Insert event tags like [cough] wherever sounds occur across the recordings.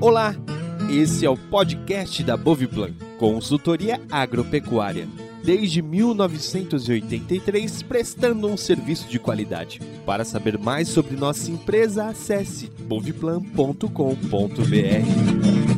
Olá, esse é o podcast da Boviplan, consultoria agropecuária. Desde 1983, prestando um serviço de qualidade. Para saber mais sobre nossa empresa, acesse boviplan.com.br.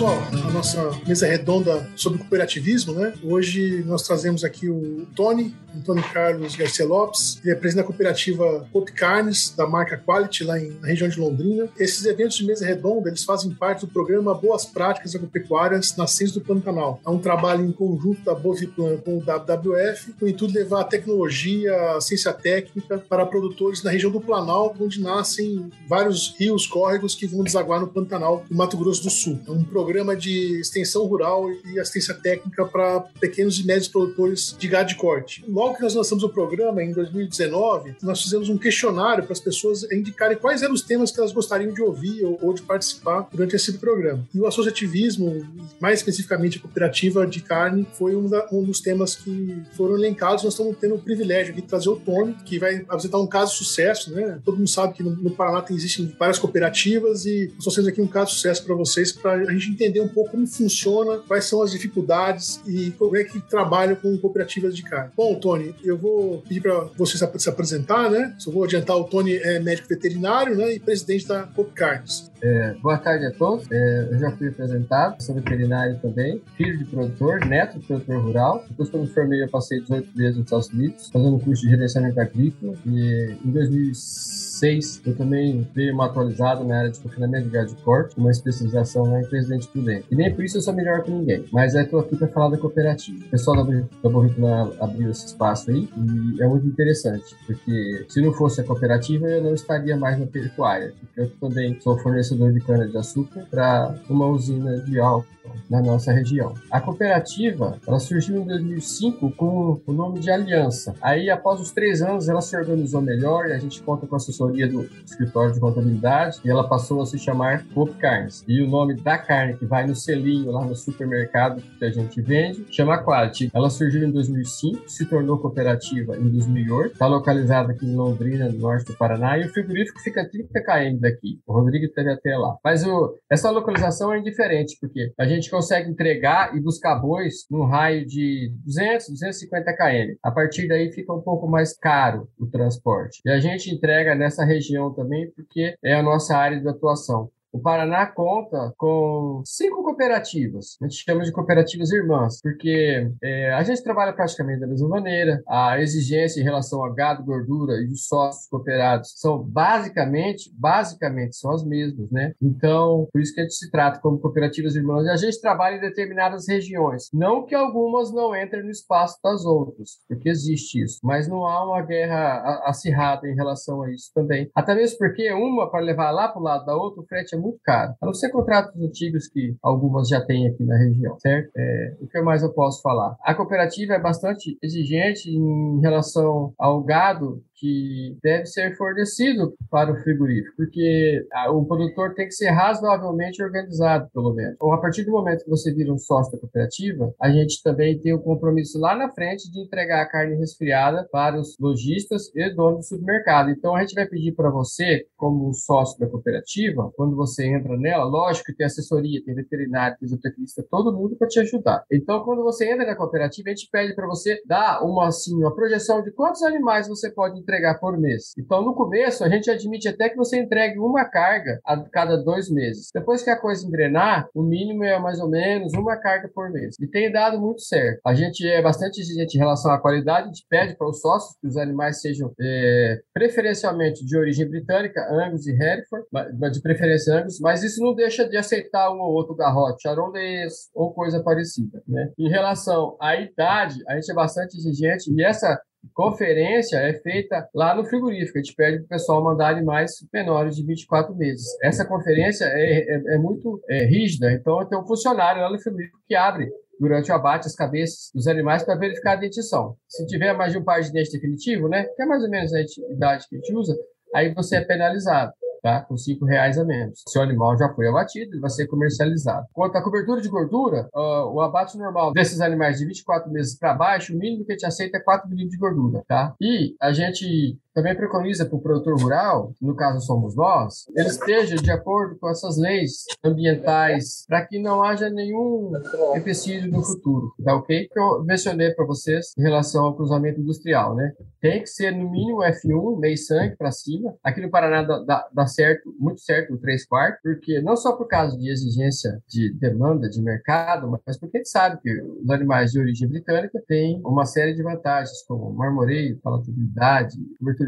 pessoal, a nossa mesa redonda sobre cooperativismo, né? Hoje nós trazemos aqui o Tony, Antônio Carlos Garcia Lopes, ele é presidente da cooperativa Pop Carnes, da marca Quality, lá em, na região de Londrina. Esses eventos de mesa redonda, eles fazem parte do programa Boas Práticas Agropecuárias Nascentes do Pantanal. É um trabalho em conjunto da Boviplan com o WWF, com o intuito de levar a tecnologia, a ciência técnica para produtores na região do Planalto, onde nascem vários rios, córregos que vão desaguar no Pantanal do Mato Grosso do Sul. É um programa de extensão rural e assistência técnica para pequenos e médios produtores de gado de corte logo que nós lançamos o programa, em 2019, nós fizemos um questionário para as pessoas indicarem quais eram os temas que elas gostariam de ouvir ou, ou de participar durante esse programa. E o associativismo, mais especificamente a cooperativa de carne, foi um, da, um dos temas que foram elencados. Nós estamos tendo o privilégio de trazer o Tony, que vai apresentar um caso de sucesso, né? Todo mundo sabe que no, no Paraná tem, existem várias cooperativas e nós temos aqui um caso de sucesso para vocês, para a gente entender um pouco como funciona, quais são as dificuldades e como é que trabalham com cooperativas de carne. Bom, Tony, eu vou pedir para você se apresentar, né? Só vou adiantar, o Tony é médico veterinário né, e presidente da Pop Cards. É, boa tarde a todos. É, eu já fui apresentado, sou veterinário também, filho de produtor, neto de produtor rural. Depois que eu me formei, eu passei 18 meses nos Estados Unidos, fazendo curso de gerenciamento agrícola. E em 2006, 2006, eu também dei uma atualizada na área de confinamento de gado de corte, uma especialização lá em Presidente Prudente. E nem por isso eu sou melhor que ninguém, mas é eu aqui para falar da cooperativa. O pessoal da, Borricuna abriu esse espaço aí e é muito interessante, porque se não fosse a cooperativa, eu não estaria mais na pecuária, porque eu também sou fornecedor de cana-de-açúcar para uma usina de álcool na nossa região. A cooperativa, ela surgiu em 2005 com o nome de Aliança. Aí, após os três anos, ela se organizou melhor e a gente conta com a assessoria do escritório de contabilidade e ela passou a se chamar Pop Carnes. E o nome da carne que vai no selinho lá no supermercado que a gente vende chama Quality. Ela surgiu em 2005, se tornou cooperativa em 2008, está localizada aqui em Londrina, no norte do Paraná, e o frigorífico fica a 30 km daqui. O Rodrigo esteve até lá. Mas o, essa localização é indiferente, porque a gente gente consegue entregar e buscar bois num raio de 200, 250 km. A partir daí fica um pouco mais caro o transporte. E a gente entrega nessa região também porque é a nossa área de atuação. O Paraná conta com cinco cooperativas. A gente chama de cooperativas irmãs, porque é, a gente trabalha praticamente da mesma maneira. A exigência em relação a gado, gordura e os sócios cooperados são basicamente, basicamente são as mesmas, né? Então, por isso que a gente se trata como cooperativas irmãs. E a gente trabalha em determinadas regiões. Não que algumas não entrem no espaço das outras, porque existe isso. Mas não há uma guerra acirrada em relação a isso também. Até mesmo porque uma, para levar lá para o lado da outra, o frete é muito caro. A não ser contratos antigos que algumas já têm aqui na região, certo? É, o que mais eu posso falar? A cooperativa é bastante exigente em relação ao gado que deve ser fornecido para o frigorífico, porque o produtor tem que ser razoavelmente organizado, pelo menos. Ou a partir do momento que você vira um sócio da cooperativa, a gente também tem o compromisso lá na frente de entregar a carne resfriada para os lojistas e donos do supermercado. Então a gente vai pedir para você, como sócio da cooperativa, quando você entra nela, lógico que tem assessoria, tem veterinário, tem zootecnista, todo mundo para te ajudar. Então quando você entra na cooperativa, a gente pede para você dar uma assim, uma projeção de quantos animais você pode entregar entregar por mês. Então, no começo, a gente admite até que você entregue uma carga a cada dois meses. Depois que a coisa engrenar, o mínimo é mais ou menos uma carga por mês. E tem dado muito certo. A gente é bastante exigente em relação à qualidade, a gente pede para os sócios que os animais sejam é, preferencialmente de origem britânica, Angus e Hereford, de preferência Angus, mas isso não deixa de aceitar um ou outro garrote, charolês ou coisa parecida. Né? Em relação à idade, a gente é bastante exigente e essa conferência é feita lá no frigorífico. A gente pede para o pessoal mandar animais menores de 24 meses. Essa conferência é, é, é muito é, rígida, então tem um funcionário lá no frigorífico que abre durante o abate as cabeças dos animais para verificar a dentição. Se tiver mais de um par de dente definitivo, né, que é mais ou menos a idade que a gente usa, aí você é penalizado. Tá? Com 5 reais a menos. Se o animal já foi abatido, ele vai ser comercializado. Quanto à cobertura de gordura, uh, o abate normal desses animais de 24 meses para baixo, o mínimo que a gente aceita é 4 milímetros de gordura, tá? E a gente também preconiza para o produtor rural, no caso somos nós, ele esteja de acordo com essas leis ambientais para que não haja nenhum empecilho no futuro, tá ok? Que eu mencionei para vocês em relação ao cruzamento industrial, né? Tem que ser no mínimo F1, meio sangue para cima. Aqui no Paraná dá, dá, certo, muito certo o 3 quartos, porque não só por causa de exigência de demanda de mercado, mas porque a gente sabe que os animais de origem britânica têm uma série de vantagens, como marmoreio, palatabilidade,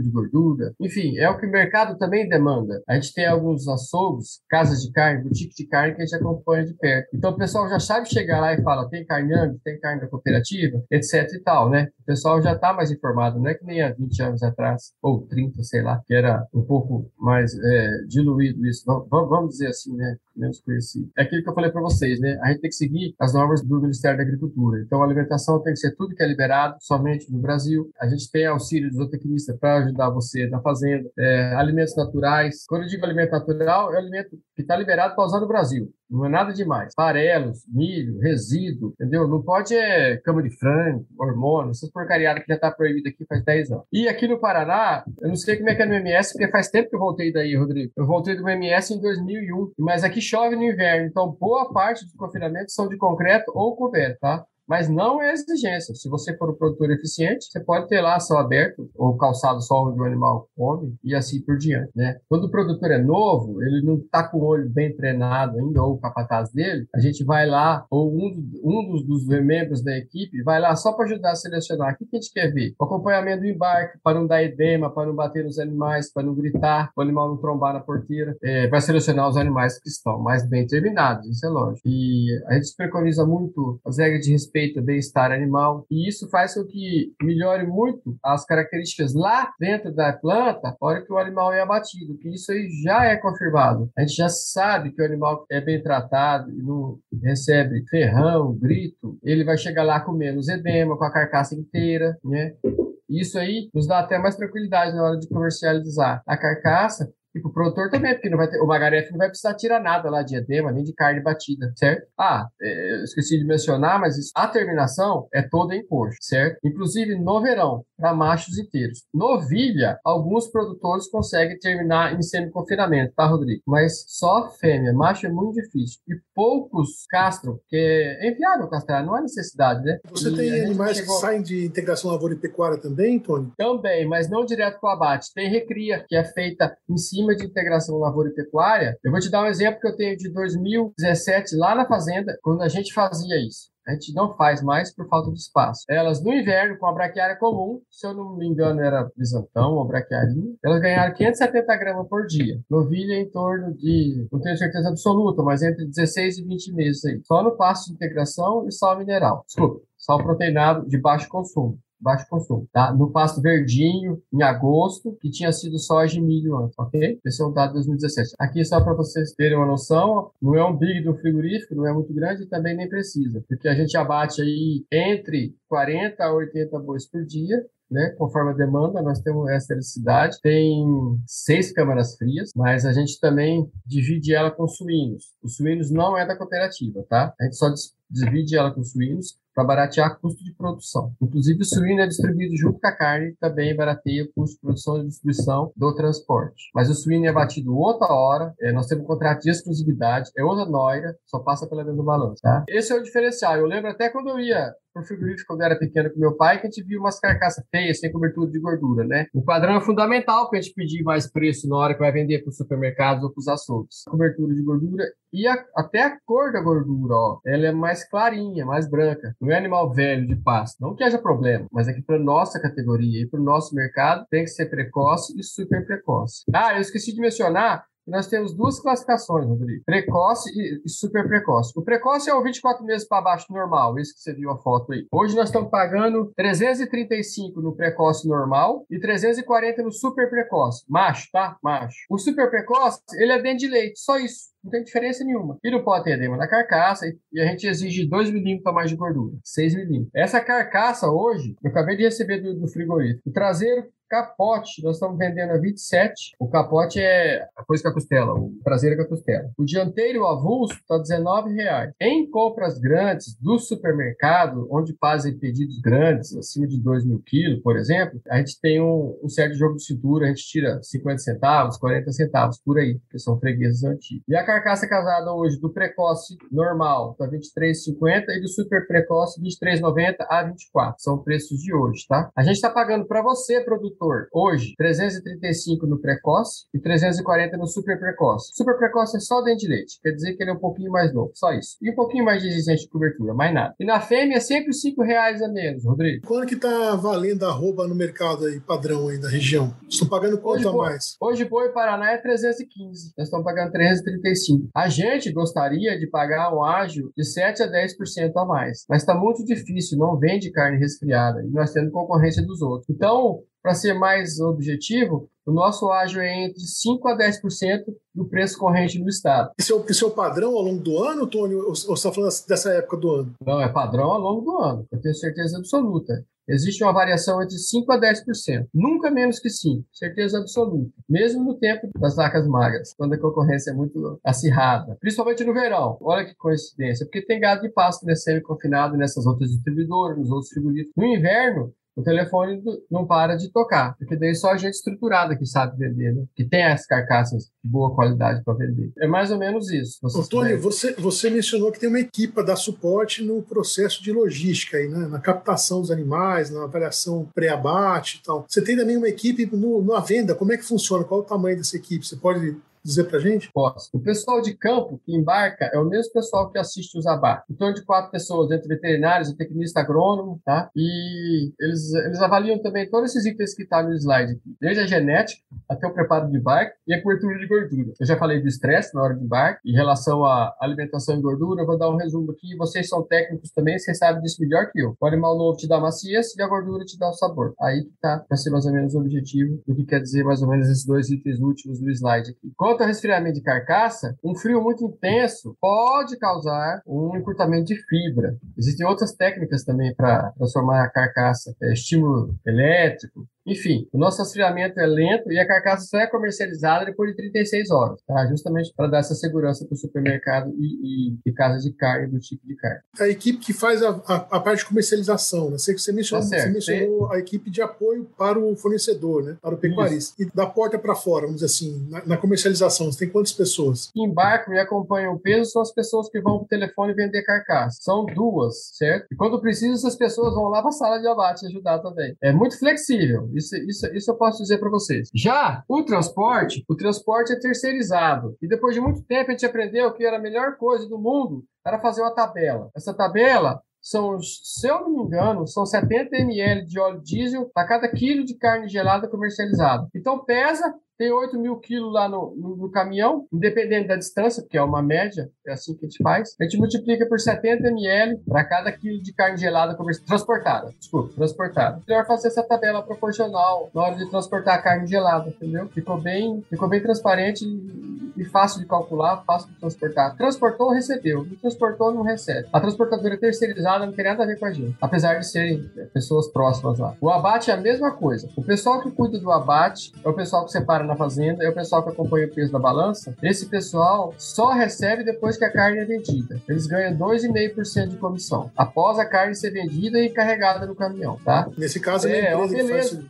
de gordura. Enfim, é o que o mercado também demanda. A gente tem alguns açougues, casas de carne, boutique de carne que a gente acompanha de perto. Então o pessoal já sabe chegar lá e fala: tem carne tem carne da cooperativa, etc e tal, né? O pessoal já está mais informado, não é que nem há 20 anos atrás, ou 30, sei lá, que era um pouco mais é, diluído isso. Vamos dizer assim, né? Menos conhecido. É aquilo que eu falei para vocês, né? A gente tem que seguir as normas do Ministério da Agricultura. Então a alimentação tem que ser tudo que é liberado somente no Brasil. A gente tem auxílio do zootecnista para ajudar você na fazenda, é, alimentos naturais. Quando eu digo alimento natural, é alimento que está liberado para usar no Brasil. Não é nada demais. Farelos, milho, resíduo, entendeu? Não pode é cama de frango, hormônio, essas porcariadas que já está proibida aqui faz 10 anos. E aqui no Paraná, eu não sei como é que é no MS, porque faz tempo que eu voltei daí, Rodrigo. Eu voltei do MS em 2001, mas aqui chove no inverno, então boa parte dos confinamentos são de concreto ou coberto, tá? Mas não é exigência. Se você for um produtor eficiente, você pode ter lá céu aberto ou calçado só onde o animal come e assim por diante, né? Quando o produtor é novo, ele não está com o olho bem treinado ainda ou o capataz dele, a gente vai lá ou um, um dos, dos, membros da equipe vai lá só para ajudar a selecionar. O que, que a gente quer ver? O acompanhamento do embarque para não dar edema, para não bater nos animais, para não gritar, para o animal não trombar na porteira. É, vai selecionar os animais que estão mais bem terminados, isso é lógico. E a gente preconiza muito as regras de respeito respeito bem-estar animal, e isso faz com que melhore muito as características lá dentro da planta, na hora que o animal é abatido, que isso aí já é confirmado. A gente já sabe que o animal é bem tratado e não recebe ferrão, grito, ele vai chegar lá com menos edema, com a carcaça inteira, né? Isso aí nos dá até mais tranquilidade na hora de comercializar a carcaça, e pro produtor também, porque não vai ter, o Magaref não vai precisar tirar nada lá de edema, nem de carne batida, certo? Ah, é, eu esqueci de mencionar, mas a terminação é toda em coxo, certo? Inclusive no verão, para machos inteiros. Novilha, alguns produtores conseguem terminar em semi-confinamento, tá, Rodrigo? Mas só fêmea, macho é muito difícil. E poucos castram, porque é inviável castrar, não há necessidade, né? Você e tem animais chegou... que saem de integração lavoura e pecuária também, Tony? Também, mas não direto com o abate. Tem recria, que é feita em cima cima de integração lavoura e pecuária, eu vou te dar um exemplo que eu tenho de 2017 lá na fazenda, quando a gente fazia isso. A gente não faz mais por falta de espaço. Elas, no inverno, com a braquiária comum, se eu não me engano era bisantão ou braquiarinha, elas ganharam 570 gramas por dia. Novilha em torno de, não tenho certeza absoluta, mas entre 16 e 20 meses aí. Só no pasto de integração e sal mineral. Desculpa, sal proteinado de baixo consumo baixo consumo, tá? No pasto verdinho, em agosto, que tinha sido soja e milho antes, ok? Esse é um dado de 2017. Aqui só para vocês terem uma noção, não é um big do frigorífico, não é muito grande e também nem precisa, porque a gente abate aí entre 40 a 80 bois por dia, né, conforme a demanda, nós temos essa eletricidade. Tem seis câmaras frias, mas a gente também divide ela com suínos. Os suínos não é da cooperativa, tá? A gente só divide ela com suínos para baratear custo de produção. Inclusive, o suíno é distribuído junto com a carne, também barateia o custo de produção e distribuição do transporte. Mas o suíno é abatido outra hora, é, nós temos um contrato de exclusividade, é outra noira, só passa pela do balanço, tá? Esse é o diferencial. Eu lembro até quando eu ia pro frigorífico quando eu era pequeno com meu pai, que a gente viu umas carcaças feias, sem cobertura de gordura, né? O padrão é fundamental para a gente pedir mais preço na hora que vai vender para os supermercados ou para os açougues. Cobertura de gordura e a, até a cor da gordura, ó, ela é mais clarinha, mais branca. Não é animal velho de pasto. Não que haja problema, mas é que para nossa categoria e para o nosso mercado tem que ser precoce e super precoce. Ah, eu esqueci de mencionar nós temos duas classificações, Rodrigo: precoce e super precoce. O precoce é o 24 meses para baixo normal, esse que você viu a foto aí. Hoje nós estamos pagando 335 no precoce normal e 340 no super precoce. Macho, tá? Macho. O super precoce, ele é dentro de leite, só isso. Não tem diferença nenhuma. E não pode ter edema na carcaça e a gente exige 2 milímetros a mais de gordura, 6 milímetros. Essa carcaça hoje, eu acabei de receber do, do frigorífico. O traseiro Capote, nós estamos vendendo a 27. O capote é a coisa com a costela, o traseiro com a costela. O dianteiro avulso está R$19,00. Em compras grandes do supermercado, onde fazem pedidos grandes, acima de 2 mil quilos, por exemplo, a gente tem um, um certo jogo de cintura, a gente tira 50 centavos, 40 centavos por aí, que são fregueses antigos. E a carcaça casada hoje do precoce normal está R$23,50 e do super precoce R$23,90 a 24. São preços de hoje, tá? A gente está pagando para você, produtor hoje 335 no precoce e 340 no super precoce. Super precoce é só dente de leite, quer dizer que ele é um pouquinho mais novo, só isso. E um pouquinho mais de exigente de cobertura, mais nada. E na fêmea, sempre 5 reais a menos, Rodrigo. Quando que tá valendo a arroba no mercado aí, padrão aí da região? Estão pagando quanto hoje, a mais? Hoje, boi Paraná é 315. Nós estamos pagando 335. A gente gostaria de pagar um ágio de 7 a 10% a mais, mas está muito difícil, não vende carne resfriada e nós temos concorrência dos outros. Então, para ser mais objetivo, o nosso ágio é entre 5% a 10% do preço corrente do Estado. Isso é, o, isso é o padrão ao longo do ano, Tony? Ou você está falando dessa época do ano? Não, é padrão ao longo do ano, eu tenho certeza absoluta. Existe uma variação entre 5% a 10%, nunca menos que 5%, certeza absoluta, mesmo no tempo das vacas magras, quando a concorrência é muito acirrada, principalmente no verão. Olha que coincidência, porque tem gado de pasto nesse semi-confinado nessas outras distribuidoras, nos outros frigoríficos. No inverno, o telefone não para de tocar, porque daí só a gente estruturada que sabe vender, né? que tem as carcaças de boa qualidade para vender. É mais ou menos isso. Antônio, você, você mencionou que tem uma equipe para dar suporte no processo de logística, aí, né? na captação dos animais, na avaliação pré-abate e tal. Você tem também uma equipe no, na venda, como é que funciona? Qual o tamanho dessa equipe? Você pode dizer para gente? Posso. O pessoal de campo que embarca é o mesmo pessoal que assiste os abates. Em torno de quatro pessoas, entre veterinários e tecnista agrônomo, tá? E eles, eles avaliam também todos esses itens que tá no slide aqui, desde a genética até o preparo de embarque e a cobertura de gordura. Eu já falei do estresse na hora de embarque, em relação à alimentação e gordura, eu vou dar um resumo aqui. Vocês são técnicos também, vocês sabem disso melhor que eu. O animal novo te dá maciez e a gordura te dá o sabor. Aí que tá, para ser mais ou menos o objetivo do que quer dizer mais ou menos esses dois itens últimos do slide aqui. Quanto ao resfriamento de carcaça, um frio muito intenso pode causar um encurtamento de fibra. Existem outras técnicas também para transformar a carcaça, é, estímulo elétrico, enfim, o nosso resfriamento é lento e a carcaça só é comercializada depois de 36 horas, tá? Justamente para dar essa segurança para o supermercado e, e, e, casa de carne, do tipo de carne. A equipe que faz a, a, a parte de comercialização, né? Sei que você mencionou, tá você mencionou a equipe de apoio para o fornecedor, né? Para o pecuarista. Isso. E da porta para fora, vamos dizer assim, na, na, comercialização, você tem quantas pessoas? Que embarcam e acompanham o peso são as pessoas que vão para o telefone vender carcaça. São duas, certo? E quando precisa, essas pessoas vão lá para a sala de abate ajudar também. É muito flexível. Isso, isso, isso eu posso dizer para vocês. Já o transporte, o transporte é terceirizado. E depois de muito tempo a gente aprendeu que era a melhor coisa do mundo era fazer uma tabela. Essa tabela são, se eu não me engano, são 70 ml de óleo diesel a cada quilo de carne gelada comercializada. Então pesa tem 8 mil quilos lá no, no, no, caminhão, independente da distância, porque é uma média, é assim que a gente faz. A gente multiplica por 70 ml para cada quilo de carne gelada transportada. Desculpa, transportada. Melhor fazer essa tabela proporcional na hora de transportar a carne gelada, entendeu? Ficou bem, ficou bem transparente e, fácil de calcular, fácil de transportar. Transportou, recebeu. Não transportou, não recebe. A transportadora terceirizada não tem nada a ver com a gente, apesar de serem é, pessoas próximas lá. O abate é a mesma coisa. O pessoal que cuida do abate é o pessoal que separa na fazenda é o pessoal que acompanha o peso da balança. Esse pessoal só recebe depois que a carne é vendida. Eles ganham 2,5% de comissão após a carne ser vendida e carregada no caminhão, tá? Nesse caso, é, é uma beleza.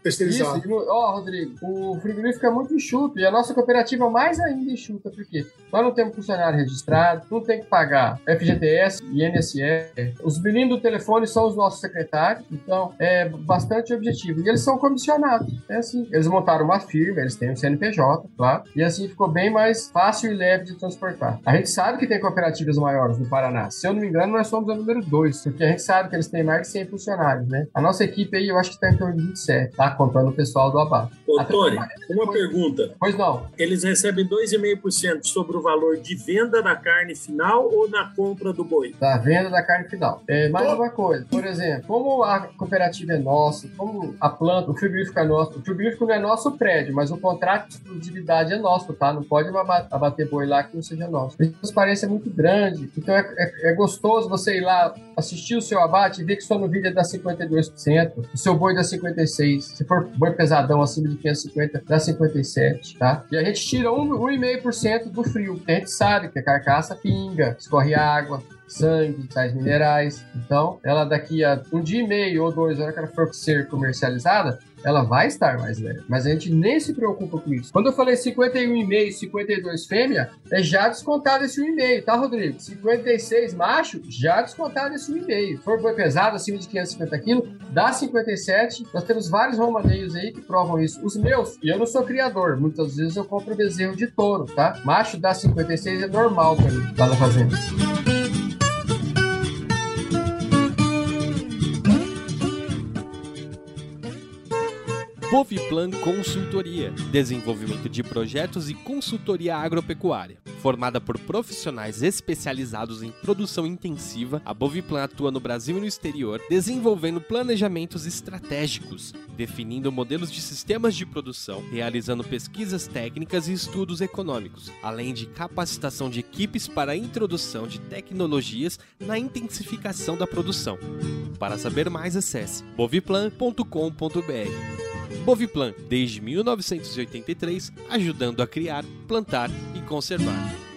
Ó, oh, Rodrigo, o frigorífico é muito enxuto e a nossa cooperativa mais ainda enxuta, porque nós não temos funcionário registrado, não tem que pagar FGTS e INSS. Os meninos do telefone são os nossos secretários, então é bastante objetivo. E eles são comissionados. É assim. Eles montaram uma firma, eles têm um CNPJ, claro, e assim ficou bem mais fácil e leve de transportar. A gente sabe que tem cooperativas maiores no Paraná. Se eu não me engano, nós somos a número 2, porque a gente sabe que eles têm mais de 100 funcionários, né? A nossa equipe aí, eu acho que está em torno de 27, tá? Contando o pessoal do abate. Ô, Tony, uma pois, pergunta. Pois não. Eles recebem 2,5% sobre o valor de venda da carne final ou na compra do boi? Da venda da carne final. É, mais uma coisa, por exemplo, como a cooperativa é nossa, como a planta, o frigorífico é nosso, o frigorífico não é nosso prédio, mas o contrato contrato de exclusividade é nosso, tá? Não pode abater boi lá que não seja nosso. A transparência é muito grande, então é, é, é gostoso você ir lá assistir o seu abate e ver que sua novilha dá 52%, o seu boi dá 56%, se for boi pesadão acima de 550, dá 57%, tá? E a gente tira 1,5% do frio, a gente sabe que a carcaça pinga, escorre água, sangue, sais minerais. Então, ela daqui a um dia e meio ou dois, na hora que ela for ser comercializada, ela vai estar mais leve. Mas a gente nem se preocupa com isso. Quando eu falei 51,5, 52 fêmea, é já descontado esse 1,5, tá, Rodrigo? 56 macho, já descontado esse 1,5. Se for boi pesado, acima de 550 quilos, dá 57. Nós temos vários romaneios aí que provam isso. Os meus, e eu não sou criador, muitas vezes eu compro bezerro de touro, tá? Macho dá 56 é normal pra mim, lá na fazenda. Boviplan Consultoria, desenvolvimento de projetos e consultoria agropecuária. Formada por profissionais especializados em produção intensiva, a Boviplan atua no Brasil e no exterior, desenvolvendo planejamentos estratégicos, definindo modelos de sistemas de produção, realizando pesquisas técnicas e estudos econômicos, além de capacitação de equipes para a introdução de tecnologias na intensificação da produção. Para saber mais, acesse boviplan.com.br. Boviplan, desde 1983, ajudando a criar, plantar e conservar.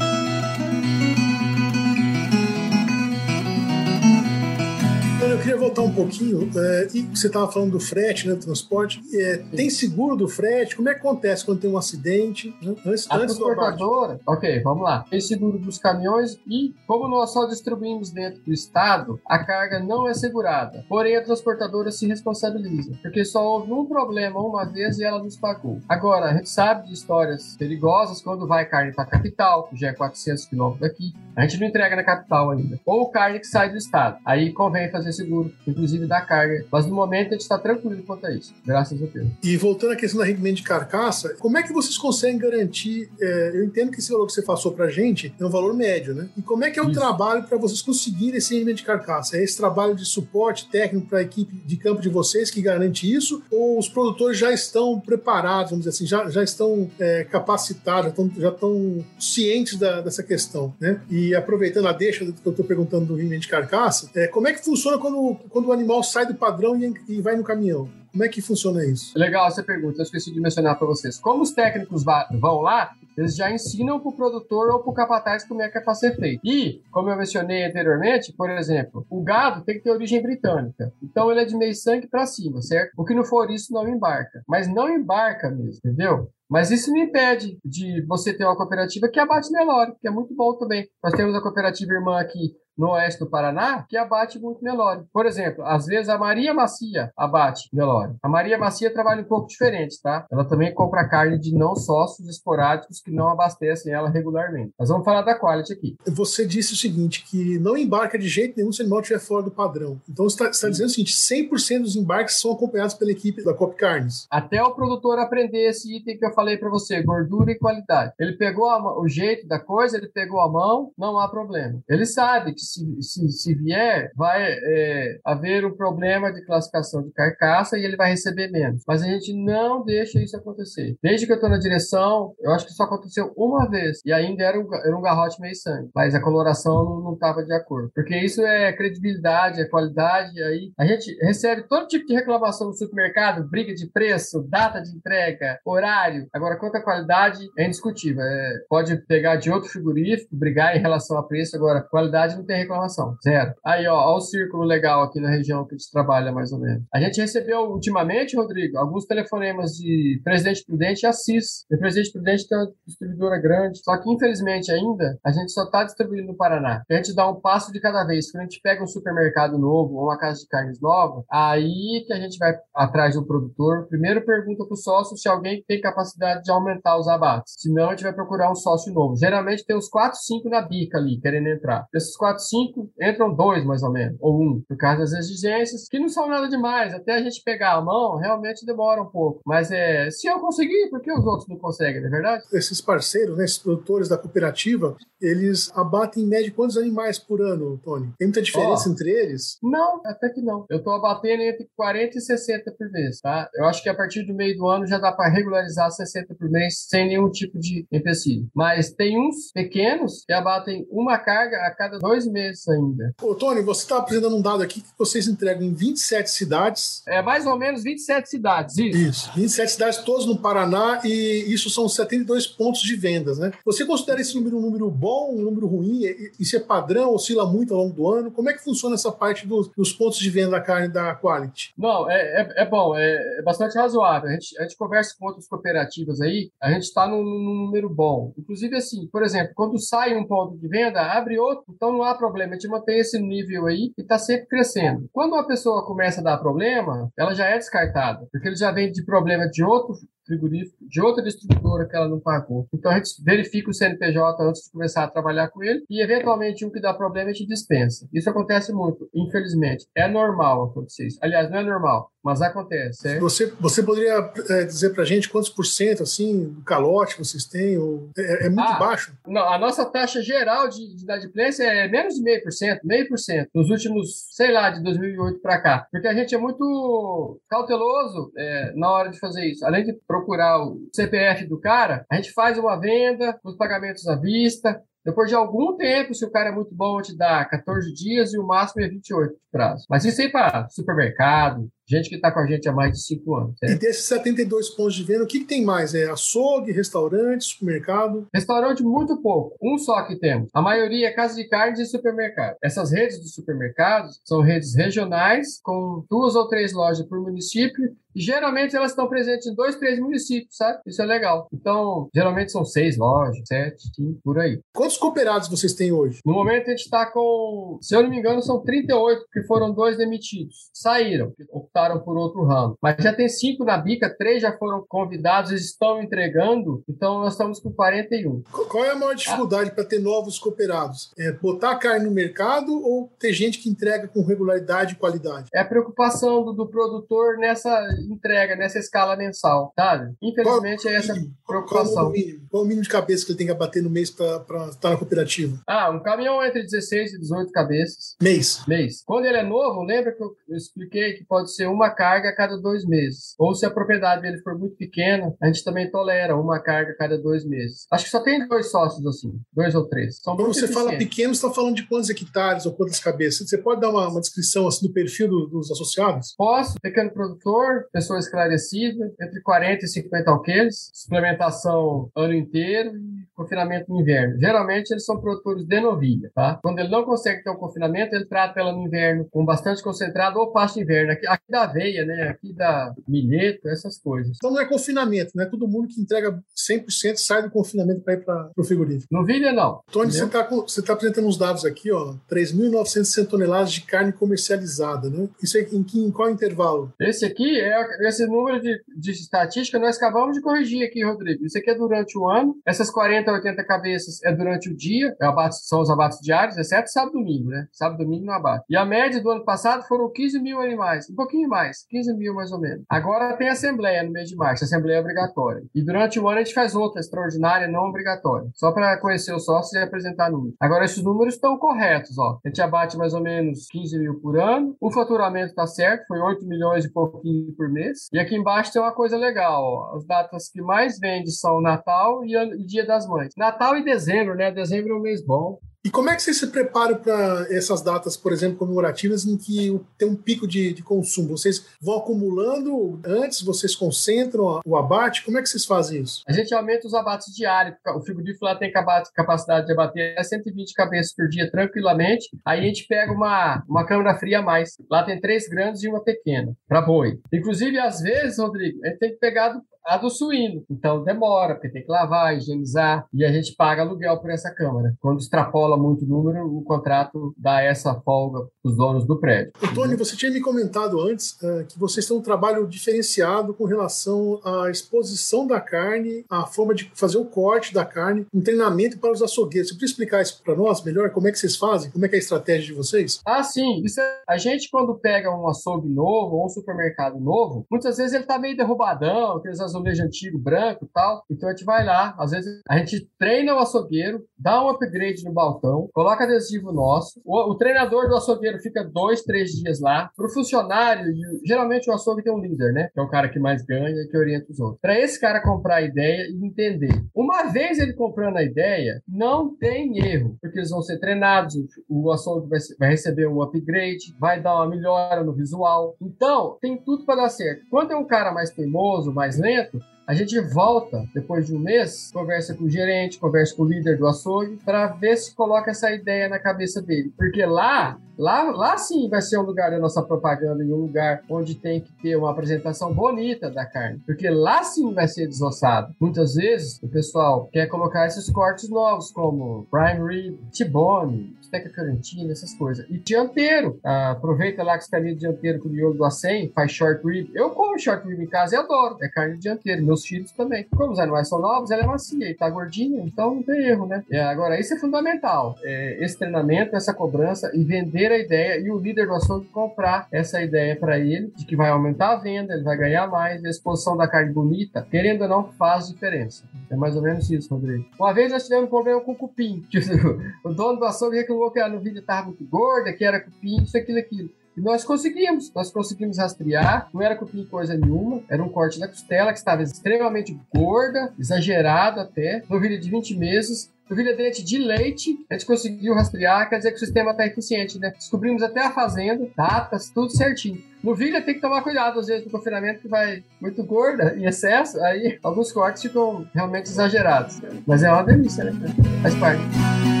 Pouquinho, é, e você estava falando do frete, né, do transporte. É, tem seguro do frete? Como é que acontece quando tem um acidente? Né? Antes, a antes transportadora, ok, vamos lá. Tem seguro dos caminhões e, como nós só distribuímos dentro do estado, a carga não é segurada. Porém, a transportadora se responsabiliza, porque só houve um problema uma vez e ela nos pagou. Agora, a gente sabe de histórias perigosas quando vai carne para a capital, que já é 400 quilômetros daqui. A gente não entrega na capital ainda. Ou carne que sai do estado. Aí convém fazer seguro inclusive da carga. Mas no momento a gente está tranquilo quanto a isso, graças a Deus. E voltando à questão do rendimento de carcaça, como é que vocês conseguem garantir? É, eu entendo que esse valor que você passou para a gente é um valor médio, né? E como é que é o isso. trabalho para vocês conseguirem esse rendimento de carcaça? É esse trabalho de suporte técnico para a equipe de campo de vocês que garante isso? Ou os produtores já estão preparados, vamos dizer assim, já, já estão é, capacitados, já estão, já estão cientes da, dessa questão, né? E aproveitando a deixa que eu estou perguntando do rendimento de carcaça, é, como é que funciona quando quando o animal sai do padrão e, e vai no caminhão? Como é que funciona isso? Legal essa pergunta, eu esqueci de mencionar para vocês. Como os técnicos vão lá, eles já ensinam para o produtor ou para o capataz como é que é para ser feito. E, como eu mencionei anteriormente, por exemplo, o gado tem que ter origem britânica. Então ele é de meio sangue para cima, certo? O que não for isso não embarca. Mas não embarca mesmo, entendeu? Mas isso não impede de você ter uma cooperativa que abate Nelore, que é muito bom também. Nós temos a cooperativa irmã aqui no oeste do Paraná que abate muito Nelore. Por exemplo, às vezes a Maria Macia abate Nelore. A Maria Macia trabalha um pouco diferente, tá? Ela também compra carne de não sócios esporádicos que não abastecem ela regularmente. Mas vamos falar da quality aqui. Você disse o seguinte, que não embarca de jeito nenhum se o animal estiver fora do padrão. Então você está tá dizendo o seguinte, 100% dos embarques são acompanhados pela equipe da Cop Carnes. Até o produtor aprender esse item que eu falei para você, gordura e qualidade. Ele pegou a, o jeito da coisa, ele pegou a mão, não há problema. Ele sabe que se, se, se vier, vai é, haver um problema de classificação de carcaça e ele vai receber menos. Mas a gente não deixa isso acontecer. Desde que eu estou na direção, eu acho que só aconteceu uma vez e ainda era um, era um garrote meio sangue, mas a coloração não estava de acordo. Porque isso é credibilidade, é qualidade. Aí a gente recebe todo tipo de reclamação no supermercado, briga de preço, data de entrega, horário. Agora, quanto à qualidade, é indiscutível. É, pode pegar de outro frigorífico, brigar em relação a preço. Agora, qualidade não tem reclamação. Zero. Aí, ó, ó o círculo legal aqui na região que a gente trabalha, mais ou menos. A gente recebeu ultimamente, Rodrigo, alguns telefonemas de Presidente Prudente e Assis. O Presidente Prudente tem uma distribuidora grande, só que infelizmente ainda a gente só está distribuindo no Paraná. A gente dá um passo de cada vez. Quando a gente pega um supermercado novo ou uma casa de carnes nova, aí que a gente vai atrás do produtor. Primeiro pergunta para o sócio se alguém tem capacidade possibilidade de aumentar os abates. Senão, a gente vai procurar um sócio novo. Geralmente tem uns 4, 5 na bica ali, querendo entrar. Desses 4, 5, entram dois mais ou menos, ou um, por causa das exigências, que não são nada demais. Até a gente pegar a mão, realmente demora um pouco. Mas é, se eu conseguir, por que os outros não conseguem, não é verdade? Esses parceiros, né, esses produtores da cooperativa, eles abatem em média quantos animais por ano, Tony? Tem muita diferença oh, entre eles? Não, até que não. Eu estou abatendo entre 40 e 60 por mês, tá? Eu acho que a partir do meio do ano já dá para regularizar 60 por mês sem nenhum tipo de empecilho. Mas tem uns pequenos que abatem uma carga a cada dois meses ainda. Ô, Tony, você está apresentando um dado aqui que vocês entregam em 27 cidades. É mais ou menos 27 cidades, isso. Isso, 27 cidades, todos no Paraná, e isso são 72 pontos de vendas, né? Você considera esse número um número bom, um número ruim? Isso é padrão, oscila muito ao longo do ano? Como é que funciona essa parte dos, dos pontos de venda da carne da Quality? Não, é, é, é bom, é, é, bastante razoável. A gente, a gente conversa com outras cooperativas aí, a gente está num, num número bom. Inclusive, assim, por exemplo, quando sai um ponto de venda, abre outro, então não há problema. A gente mantém esse nível aí e está sempre crescendo. Quando uma pessoa começa a dar problema, ela já é descartada, porque ele já vem de problema de outro frigorífico de outra distribuidora que ela não pagou. Então a gente verifica o CNPJ antes de começar a trabalhar com ele e eventualmente um que dá problema a gente dispensa. Isso acontece muito, infelizmente. É normal acontecer isso. Aliás, não é normal, mas acontece. É? Você, você poderia é, dizer pra gente quantos por cento assim, do calote vocês têm? Ou... É, é, muito ah, baixo? Não, a nossa taxa geral de, de inadimplência é menos de meio por cento, meio por cento, nos últimos, sei lá, de 2008 para cá. Porque a gente é muito cauteloso é, na hora de fazer isso. Além de procurar o CPF do cara, a gente faz uma venda, os pagamentos à vista, depois de algum tempo, se o cara é muito bom, te dá 14 dias e o máximo é 28 de prazo. Mas isso aí para supermercado, gente que está com a gente há mais de 5 anos. Certo? E desses 72 pontos de venda, o que, que, tem mais? É açougue, restaurante, supermercado? Restaurante, muito pouco. Um só que temos. A maioria é casa de carnes e supermercado. Essas redes de supermercados são redes regionais, com duas ou três lojas por município e geralmente elas estão presentes em dois, três municípios, sabe? Isso é legal. Então, geralmente são seis lojas, sete, cinco, por aí. Quantos cooperados vocês têm hoje? No momento a gente está com, se eu não me engano, são 38, porque foram dois demitidos. Saíram, optaram por outro ramo. Mas já tem cinco na bica, três já foram convidados, eles estão entregando, então nós estamos com 41. Qual é a maior dificuldade ah. para ter novos cooperados? É botar carne no mercado ou ter gente que entrega com regularidade e qualidade? É a preocupação do, do produtor nessa entrega nessa escala mensal, sabe? Infelizmente qual, é essa preocupação. Qual o, mínimo, qual o mínimo de cabeça que ele tem que abater no mês para estar na cooperativa? Ah, um caminhão entre 16 e 18 cabeças. Mês? Mês. Quando ele é novo, lembra que eu, eu expliquei que pode ser uma carga a cada dois meses. Ou se a propriedade dele for muito pequena, a gente também tolera uma carga a cada dois meses. Acho que só tem dois sócios assim, dois ou três. São Quando você fala pequeno, você está falando de quantos hectares ou quantas cabeças? Você pode dar uma, uma descrição assim do perfil do, dos associados? Posso. Pequeno produtor, pessoa esclarecida, entre 40 e 50 alqueires, suplementação ano inteiro e confinamento no inverno. Geralmente eles são produtores de novilha, tá? Quando ele não consegue ter um confinamento, ele trata ela no inverno com bastante concentrado ou pasto inverno. Aqui, aqui da aveia, né? Aqui da milheto, essas coisas. Então não é confinamento, não é todo mundo que entrega 100% sai do confinamento para ir para o frigorífico. Novilha não. Tony, você está tá apresentando uns dados aqui, ó, 3.960 toneladas de carne comercializada, né? Isso é em, em qual intervalo? Esse aqui é esse número de, de estatística nós acabamos de corrigir aqui, Rodrigo. Isso aqui é durante o ano. Essas 40, 80 cabeças é durante o dia. É abate, são os abates diários, exceto sábado e domingo, né? Sábado e domingo não abate. E a média do ano passado foram 15 mil animais. Um pouquinho mais. 15 mil mais ou menos. Agora tem assembleia no mês de março. Assembleia é obrigatória. E durante o ano a gente faz outra extraordinária, não obrigatória. Só para conhecer os sócios e apresentar números. Agora esses números estão corretos, ó. A gente abate mais ou menos 15 mil por ano. O faturamento está certo, foi 8 milhões e pouquinho por mês. E aqui embaixo tem uma coisa legal, ó. As datas que mais vende são Natal e Dia das Mães. Natal e dezembro, né? Dezembro é um mês bom. E como é que vocês se preparam para essas datas, por exemplo, comemorativas, em que tem um pico de, de, consumo? Vocês vão acumulando antes, vocês concentram o abate? Como é que vocês fazem isso? A gente aumenta os abates diários. O frigorífico lá tem capacidade de abater 120 cabeças por dia tranquilamente. Aí a gente pega uma, uma câmara fria a mais. Lá tem três grandes e uma pequena, para boi. Inclusive, às vezes, Rodrigo, a gente tem que pegar a do suíno. Então demora, porque tem que lavar, higienizar, e a gente paga aluguel por essa câmara. Quando extrapola muito o número, o contrato dá essa folga para os donos do prédio. Antônio, você tinha me comentado antes uh, que vocês têm um trabalho diferenciado com relação à exposição da carne, a forma de fazer o corte da carne, um treinamento para os açougueiros. Você podia explicar isso para nós melhor? Como é que vocês fazem? Como é que é a estratégia de vocês? Ah, sim. Isso é... A gente, quando pega um açougue novo ou um supermercado novo, muitas vezes ele está meio derrubadão, aqueles azulejos antigos, branco e tal. Então a gente vai lá, às vezes a gente treina o açougueiro, dá um upgrade no balcão, coloca adesivo nosso. O, o treinador do açougueiro fica dois, três dias lá. Para o funcionário, geralmente o açougue tem um líder, né? Que é o cara que mais ganha e que orienta os outros. Para esse cara comprar a ideia e entender. Uma vez ele comprando a ideia, não tem erro, porque eles vão ser treinados, o açougue vai, vai receber um upgrade, vai dar uma melhora no visual. Então, tem tudo para dar certo. Quando é um cara mais teimoso, mais lento, certo. A gente volta depois de um mês, conversa com o gerente, conversa com o líder do açougue, para ver se coloca essa ideia na cabeça dele. Porque lá, lá, lá sim vai ser um lugar da nossa propaganda e um lugar onde tem que ter uma apresentação bonita da carne. Porque lá sim vai ser desossado. Muitas vezes o pessoal quer colocar esses cortes novos, como prime rib, T-bone, Teca Fiorentina, essas coisas. E dianteiro. Ah, aproveita lá que você tá ali dianteiro com o miolo do acém, faz short rib. Eu como short rib em casa e adoro. É carne dianteiro. Meus filhos também. Como os animais são novos, ela é macia e tá gordinha, então não tem erro, né? É, agora, isso é fundamental. É, esse treinamento, essa cobrança e vender a ideia e o líder do açougue comprar essa ideia para ele, de que vai aumentar a venda, ele vai ganhar mais, a exposição da carne bonita, querendo ou não, faz diferença. É mais ou menos isso, Rodrigo. Uma vez nós tivemos um problema com o cupim. [laughs] o dono do açougue reclamou que a vídeo estava muito gorda, que era cupim, isso, aquilo, aquilo. E nós conseguimos, nós conseguimos rastrear, não era cupim coisa nenhuma, era um corte da costela que estava extremamente gorda, exagerado até, novilha de 20 meses, novilha dente de leite, a gente conseguiu rastrear, quer dizer que o sistema está eficiente, né? Descobrimos até a fazenda, datas, tudo certinho. Novilha tem que tomar cuidado, às vezes, no confinamento, que vai muito gorda, em excesso, aí alguns cortes ficam realmente exagerados. Mas é uma delícia, né? Faz parte.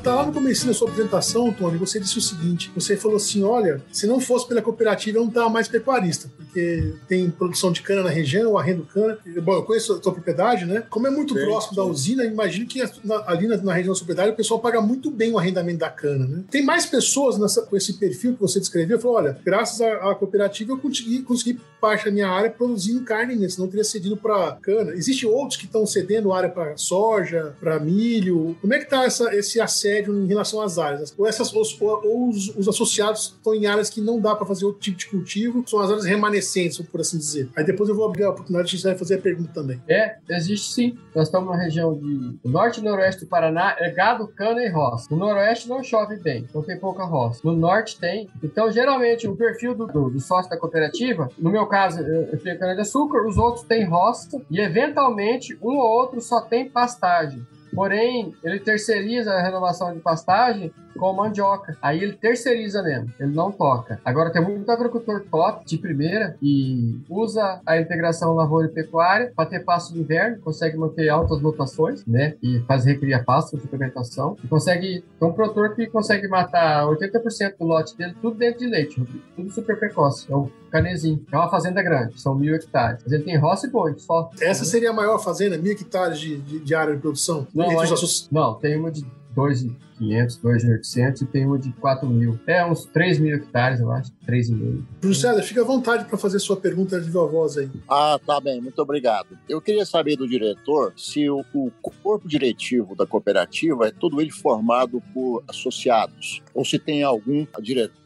Voltar lá no começo da sua apresentação, Tony, você disse o seguinte: você falou assim: olha, se não fosse pela cooperativa, eu não estava mais pecuarista, porque tem produção de cana na região, eu arrendo cana. Bom, eu conheço a sua propriedade, né? Como é muito sim, próximo sim. da usina, imagino que ali na, na, região da sua propriedade o pessoal paga muito bem o arrendamento da cana, né? Tem mais pessoas nessa, com esse perfil que você descreveu, falou: olha, graças à, à cooperativa eu consegui, consegui parte da minha área produzindo carne, né? senão eu teria cedido para cana. Existem outros que estão cedendo área para soja, para milho. Como é que está esse assédio em relação às áreas? Ou, essas, ou, ou os, os, associados estão em áreas que não dá para fazer outro tipo de cultivo, são as áreas remanescentes, por assim dizer. Aí depois eu vou abrir a oportunidade de fazer a pergunta também. É, existe sim. Nós estamos na região de norte e noroeste do Paraná, é gado, cana e roça. No noroeste não chove bem, então tem pouca roça. No norte tem. Então, geralmente, o perfil do, do, do sócio da cooperativa, no meu caso, eu tenho cana-de-açúcar, os outros têm roça e, eventualmente, um ou outro só tem pastagem. Porém, ele terceiriza a renovação de pastagem com mandioca. Aí ele terceiriza mesmo, ele não toca. Agora tem muito agricultor top de primeira e usa a integração lavoura e pecuária para ter pasto de inverno, consegue manter altas lotações, né? E fazer recria pasto, suplementação. E consegue. Tem um produtor que consegue matar 80% do lote dele, tudo dentro de leite, tudo super precoce. É um canezinho. É uma fazenda grande, são mil hectares. Mas ele tem roça e boi, só. Essa seria a maior fazenda, mil hectares de, de, de área de produção? Não, é, não tem uma de 2.500, 2.800 e tem uma de 4 mil. É uns 3 mil hectares, eu acho, 3,5. José, fica à vontade para fazer sua pergunta de voz aí. Ah, tá bem, muito obrigado. Eu queria saber do diretor se o, o corpo diretivo da cooperativa é todo ele formado por associados ou se tem algum diretor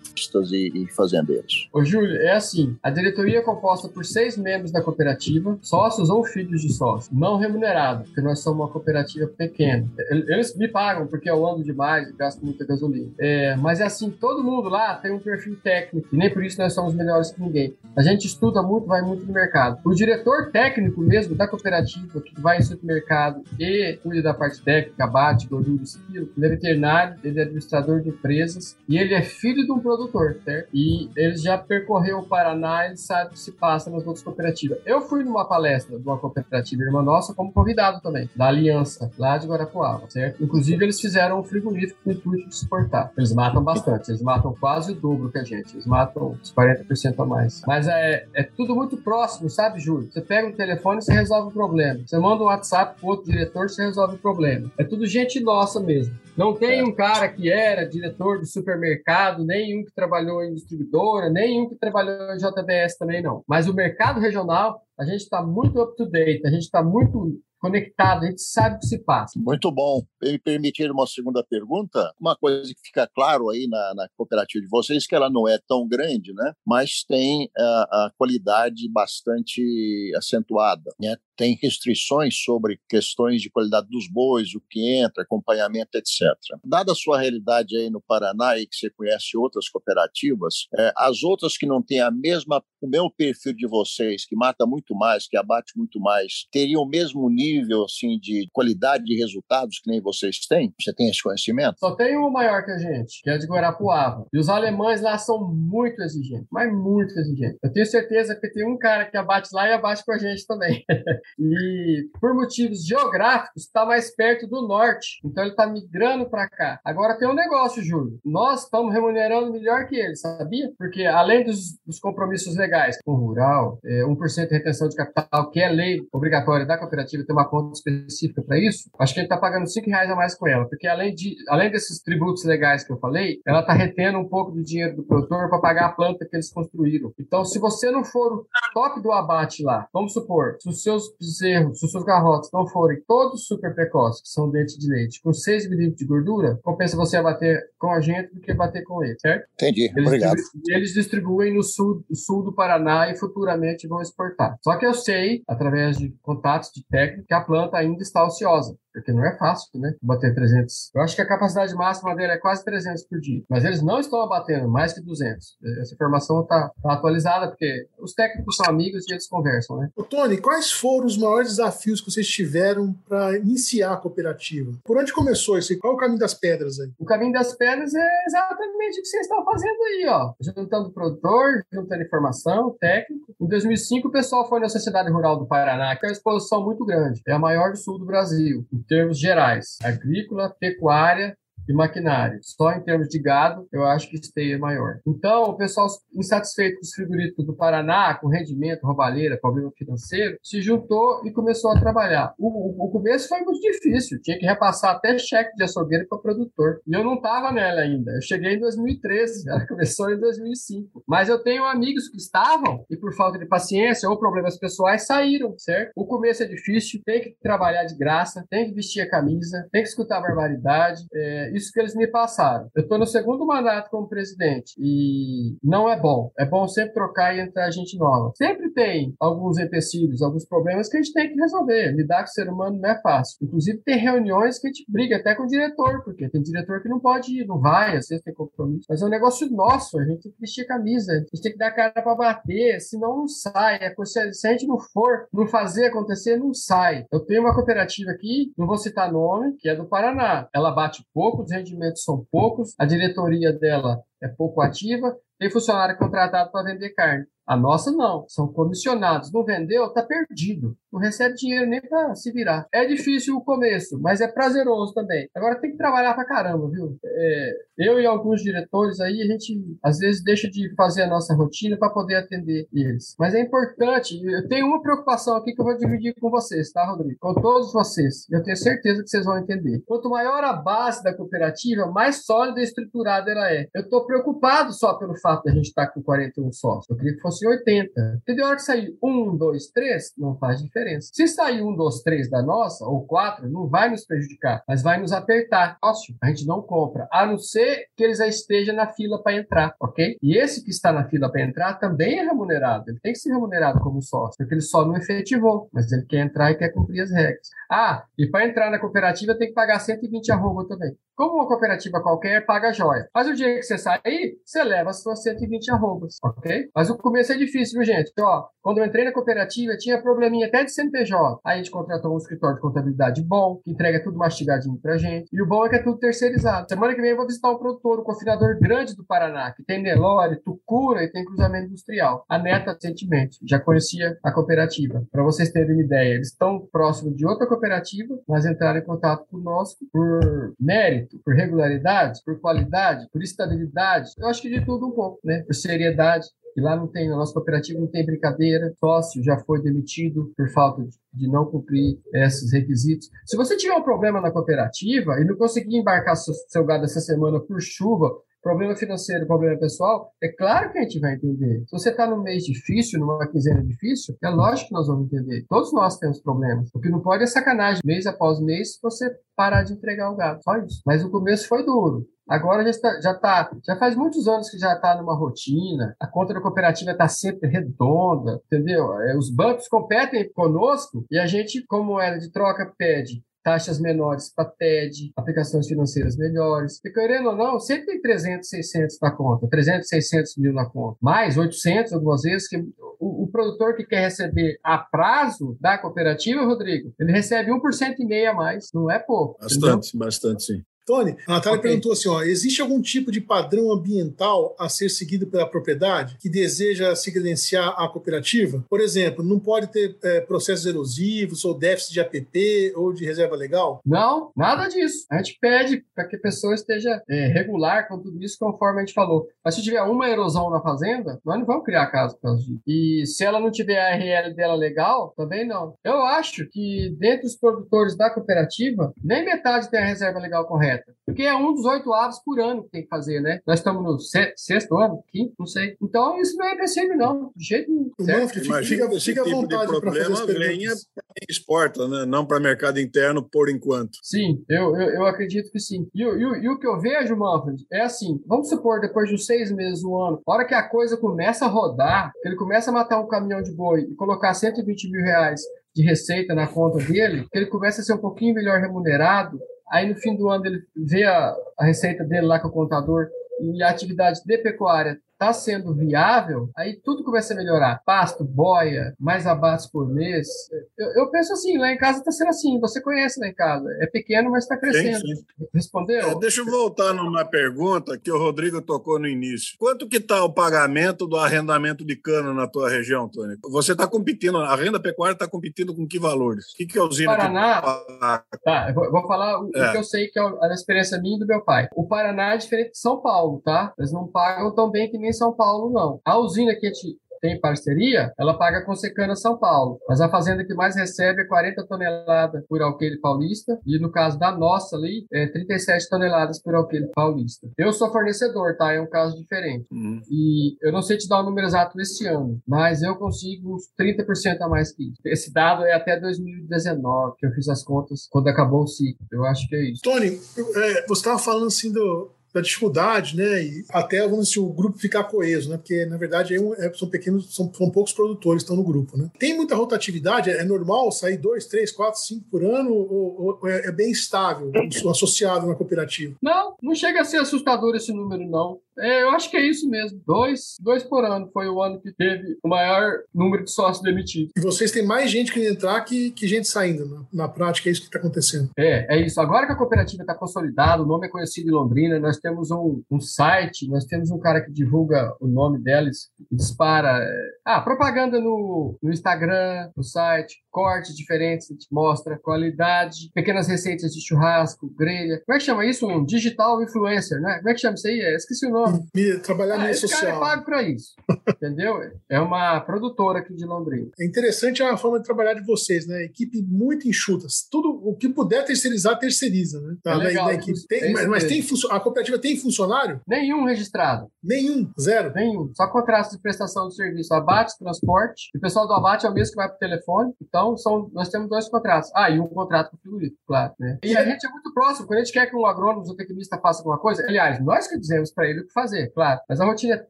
e, e fazendeiros. Ô, Júlio, é assim: a diretoria é composta por seis membros da cooperativa, sócios ou filhos de sócios, não remunerados, porque nós somos uma cooperativa pequena. Eles me pagam porque eu ando demais gasto muita gasolina. É, mas é assim: todo mundo lá tem um perfil técnico, e nem por isso nós somos melhores que ninguém. A gente estuda muito, vai muito no mercado. O diretor técnico mesmo da cooperativa, que vai em supermercado e cuida da parte técnica, abate, gordura, esquilo, ele é veterinário, ele é administrador de empresas e ele é filho de um produtor produtor, certo? E eles já percorreu o Paraná, ele sabe o que se passa nas outras cooperativas. Eu fui numa palestra de uma cooperativa irmã nossa como convidado também, da Aliança, lá de Guarapuava, certo? Inclusive, eles fizeram um frigorífico com o intuito de exportar. Eles matam bastante, eles matam quase o dobro que a gente, eles matam uns 40% a mais. Mas é, é tudo muito próximo, sabe, Júlio? Você pega um telefone e você resolve o problema. Você manda um WhatsApp pro outro diretor, você resolve o problema. É tudo gente nossa mesmo. Não tem um cara que era diretor de supermercado, nem um que trabalhou em distribuidora, nem um que trabalhou em JBS também não. Mas o mercado regional, a gente está muito up to date, a gente está muito conectado, a gente sabe o que se passa. Muito bom. Me permitir uma segunda pergunta? Uma coisa que fica claro aí na, na cooperativa de vocês, que ela não é tão grande, né? mas tem a, a qualidade bastante acentuada. Né? Tem restrições sobre questões de qualidade dos bois, o que entra, acompanhamento, etc. Dada a sua realidade aí no Paraná e que você conhece outras cooperativas, é, as outras que não têm a mesma, o mesmo perfil de vocês, que mata muito mais, que abate muito mais, teriam o mesmo nível assim de qualidade de resultados que nem vocês têm? Você tem esse conhecimento? Só tem um maior que a gente, que é de Guarapuava. E os alemães lá são muito exigentes, mas muito exigentes. Eu tenho certeza que tem um cara que abate lá e abate com a gente também. [laughs] e por motivos geográficos, está mais perto do norte. Então ele está migrando para cá. Agora tem um negócio, Júlio. Nós estamos remunerando melhor que ele, sabia? Porque além dos, dos compromissos legais com o rural, é, 1% de retenção de capital, que é lei obrigatória da cooperativa, tem uma conta específica para isso, acho que ele está pagando 5 reais a mais com ela, porque além, de, além desses tributos legais que eu falei, ela está retendo um pouco do dinheiro do produtor para pagar a planta que eles construíram. Então, se você não for o top do abate lá, vamos supor, se os seus bezerros, se os seus garrotes não forem todos super precoces, que são dentes de leite, com 6 milímetros de gordura, compensa você abater com a gente do que bater com ele, certo? Entendi, eles obrigado. Distribuem, eles distribuem no sul, no sul do Paraná e futuramente vão exportar. Só que eu sei, através de contatos de técnico, que a planta ainda está ociosa porque não é fácil, né? Bater 300. Eu acho que a capacidade máxima dele é quase 300 por dia, mas eles não estão abatendo mais que 200. Essa informação está tá atualizada, porque os técnicos são amigos e eles conversam, né? Ô, Tony, quais foram os maiores desafios que vocês tiveram para iniciar a cooperativa? Por onde começou isso? Qual é o caminho das pedras aí? O caminho das pedras é exatamente o que vocês estão fazendo aí, ó. Juntando produtor, juntando informação, técnico. Em 2005, o pessoal foi na Sociedade Rural do Paraná, que é uma exposição muito grande. É a maior do sul do Brasil termos gerais, agrícola, pecuária de maquinário. Só em termos de gado, eu acho que esteja maior. Então, o pessoal insatisfeito com os frigoríficos do Paraná, com rendimento, roubalheira, problema financeiro, se juntou e começou a trabalhar. O, o, o começo foi muito difícil, tinha que repassar até cheque de açougueiro para produtor. E eu não estava nela ainda. Eu cheguei em 2013, [laughs] ela começou em 2005. Mas eu tenho amigos que estavam e por falta de paciência ou problemas pessoais saíram, certo? O começo é difícil, tem que trabalhar de graça, tem que vestir a camisa, tem que escutar barbaridade. É, isso que eles me passaram. Eu estou no segundo mandato como presidente e não é bom. É bom sempre trocar e entrar gente nova. Sempre tem alguns empecilhos, alguns problemas que a gente tem que resolver. Lidar com o ser humano não é fácil. Inclusive, tem reuniões que a gente briga até com o diretor, porque tem diretor que não pode ir, não vai, às vezes tem compromisso. Mas é um negócio nosso, a gente tem que vestir a camisa, a gente tem que dar cara para bater, senão não sai. Se a gente não for, não fazer acontecer, não sai. Eu tenho uma cooperativa aqui, não vou citar nome, que é do Paraná. Ela bate pouco, os rendimentos são poucos, a diretoria dela é pouco ativa, tem funcionário contratado para vender carne. A nossa não, são comissionados. Não vendeu, tá perdido. Não recebe dinheiro nem para se virar. É difícil o começo, mas é prazeroso também. Agora tem que trabalhar pra caramba, viu? É, eu e alguns diretores aí, a gente às vezes deixa de fazer a nossa rotina para poder atender eles. Mas é importante. Eu tenho uma preocupação aqui que eu vou dividir com vocês, tá, Rodrigo? Com todos vocês. Eu tenho certeza que vocês vão entender. Quanto maior a base da cooperativa, mais sólida e estruturada ela é. Eu estou preocupado só pelo fato de a gente estar tá com 41 sócios. Eu queria que fosse fosse 80. Porque de hora que sair 1, 2, 3, não faz diferença. Se sair 1, 2, 3 da nossa, ou 4, não vai nos prejudicar, mas vai nos apertar. Ótimo, a gente não compra, a não ser que ele já esteja na fila para entrar, ok? E esse que está na fila para entrar também é remunerado. Ele tem que ser remunerado como sócio, porque ele só não efetivou, mas ele quer entrar e quer cumprir as regras. Ah, e para entrar na cooperativa tem que pagar 120 arroba também. Como uma cooperativa qualquer, paga joia. Mas o dia que você sair, você leva as suas 120 arrobas, ok? Mas o começo é difícil, viu, gente? Ó, quando eu entrei na cooperativa, tinha probleminha até de CNPJ. Aí a gente contratou um escritório de contabilidade bom, que entrega tudo mastigadinho pra gente. E o bom é que é tudo terceirizado. Semana que vem eu vou visitar um produtor, um confinador grande do Paraná, que tem Nelore, Tucura e tem cruzamento industrial. A Neta, recentemente, já conhecia a cooperativa. Para vocês terem uma ideia, eles estão próximos de outra cooperativa, mas entraram em contato conosco por mérito, por regularidade, por qualidade, por estabilidade. Eu acho que de tudo um pouco, né? Por seriedade. E lá não tem, na nossa cooperativa não tem brincadeira. Sócio já foi demitido por falta de, de não cumprir esses requisitos. Se você tiver um problema na cooperativa e não conseguir embarcar seu, seu gado essa semana por chuva, problema financeiro, problema pessoal, é claro que a gente vai entender. Se você está num mês difícil, numa quinzena difícil, é lógico que nós vamos entender. Todos nós temos problemas. O que não pode é sacanagem, mês após mês, você parar de entregar o gado. Só isso. Mas o começo foi duro. Agora já está, já tá, já faz muitos anos que já está numa rotina. A conta da cooperativa está sempre redonda, entendeu? É, os bancos competem conosco e a gente, como moeda de troca, pede taxas menores para TED, aplicações financeiras melhores. E querendo ou não, sempre tem 300, 600 na conta, 300, 600 mil na conta. Mais 800 algumas vezes, que o, o produtor que quer receber a prazo da cooperativa, Rodrigo, ele recebe 1% e meio a mais. Não é pouco. Bastante, entendeu? bastante, sim. Tony, a Natália okay. perguntou assim: ó, existe algum tipo de padrão ambiental a ser seguido pela propriedade que deseja se credenciar à cooperativa? Por exemplo, não pode ter é, processos erosivos ou déficit de APP ou de reserva legal? Não, nada disso. A gente pede para que a pessoa esteja é, regular com tudo isso, conforme a gente falou. Mas se tiver uma erosão na fazenda, nós não vamos criar casa por causa disso. E se ela não tiver a RL dela legal, também não. Eu acho que dentre os produtores da cooperativa, nem metade tem a reserva legal correta. Porque é um dos oito aves por ano que tem que fazer, né? Nós estamos no sexto ano, quinto, não sei. Então, isso não é empecilho, não. De jeito nenhum. Manfred, Imagina fica, fica à tipo vontade para fazer as exporta, né? Não para mercado interno por enquanto. Sim, eu, eu, eu acredito que sim. E, e, e, o que eu vejo, Manfred, é assim: vamos supor, depois de uns seis meses, um ano, a hora que a coisa começa a rodar, que ele começa a matar um caminhão de boi e colocar 120 mil reais de receita na conta dele, que ele começa a ser um pouquinho melhor remunerado, Aí no fim do ano ele vê a, a receita dele lá com o contador e a atividade de pecuária está sendo viável, aí tudo começa a melhorar. Pasto, boia, mais abates por mês. Eu, eu penso assim, lá em casa está sendo assim. Você conhece lá em casa. É pequeno, mas está crescendo. Sim, sim. Respondeu? É, deixa eu voltar numa pergunta que o Rodrigo tocou no início. Quanto que está o pagamento do arrendamento de cana na tua região, Tony? Você está competindo, a renda pecuária está competindo com que valores? O que, que é usina Paraná, que... Tá, eu vou falar o, é. que eu sei que é a experiência minha e do meu pai. O Paraná é diferente de São Paulo, tá? Eles não pagam tão bem que nem são Paulo, não. A usina que a gente tem parceria, ela paga com Secana São Paulo. Mas a fazenda que mais recebe é 40 toneladas por alqueire paulista e no caso da nossa ali, é 37 toneladas por alqueire paulista. Eu sou fornecedor, tá? É um caso diferente. Uhum. E eu não sei te dar o número exato desse ano, mas eu consigo uns 30% a mais que isso. Esse dado é até 2019, que eu fiz as contas quando acabou o ciclo. Eu acho que é isso. Tony, é, você estava falando assim do, da dificuldade, né? E até vamos dizer, o grupo ficar coeso, né? Porque na verdade é, são pequenos, são, são, poucos produtores que estão no grupo, né? Tem muita rotatividade, é, normal sair dois, três, quatro, cinco por ano ou, ou é, é, bem estável [laughs] associado na cooperativa? Não, não chega a ser assustador esse número, não. É, eu acho que é isso mesmo. Dois, dois por ano foi o ano que teve o maior número de sócios demitidos. E vocês têm mais gente que entrar que, que gente saindo. Na, na prática, é isso que está acontecendo. É, é isso. Agora que a cooperativa está consolidada, o nome é conhecido em Londrina, nós temos um, um site, nós temos um cara que divulga o nome deles e dispara. É, ah, propaganda no, no Instagram, no site, cortes diferentes, a gente mostra qualidade, pequenas receitas de churrasco, grelha. Como é que chama isso? Um digital influencer, né? Como é que chama isso aí? É, esqueci o nome. Trabalhar ah, esse social. cara é pago para isso. entendeu? É uma produtora aqui de Londrina. É interessante a forma de trabalhar de vocês, né? Equipe muito enxuta. Tudo o que puder terceirizar, terceiriza, né? Tá, é legal, da, equipe. Tem, é mas, mas tem a cooperativa tem funcionário? Nenhum registrado. Nenhum, zero. Nenhum. Só contrato de prestação de serviço, abate, transporte. E o pessoal do abate é o mesmo que vai pro telefone. Então, são, nós temos dois contratos. Ah, e um contrato com o frigorífico, claro. Né? E a gente é muito próximo. Quando a gente quer que um agrônomo, um tecnista faça alguma coisa, aliás, nós que dizemos para ele o que fazer, claro. Mas a rotina é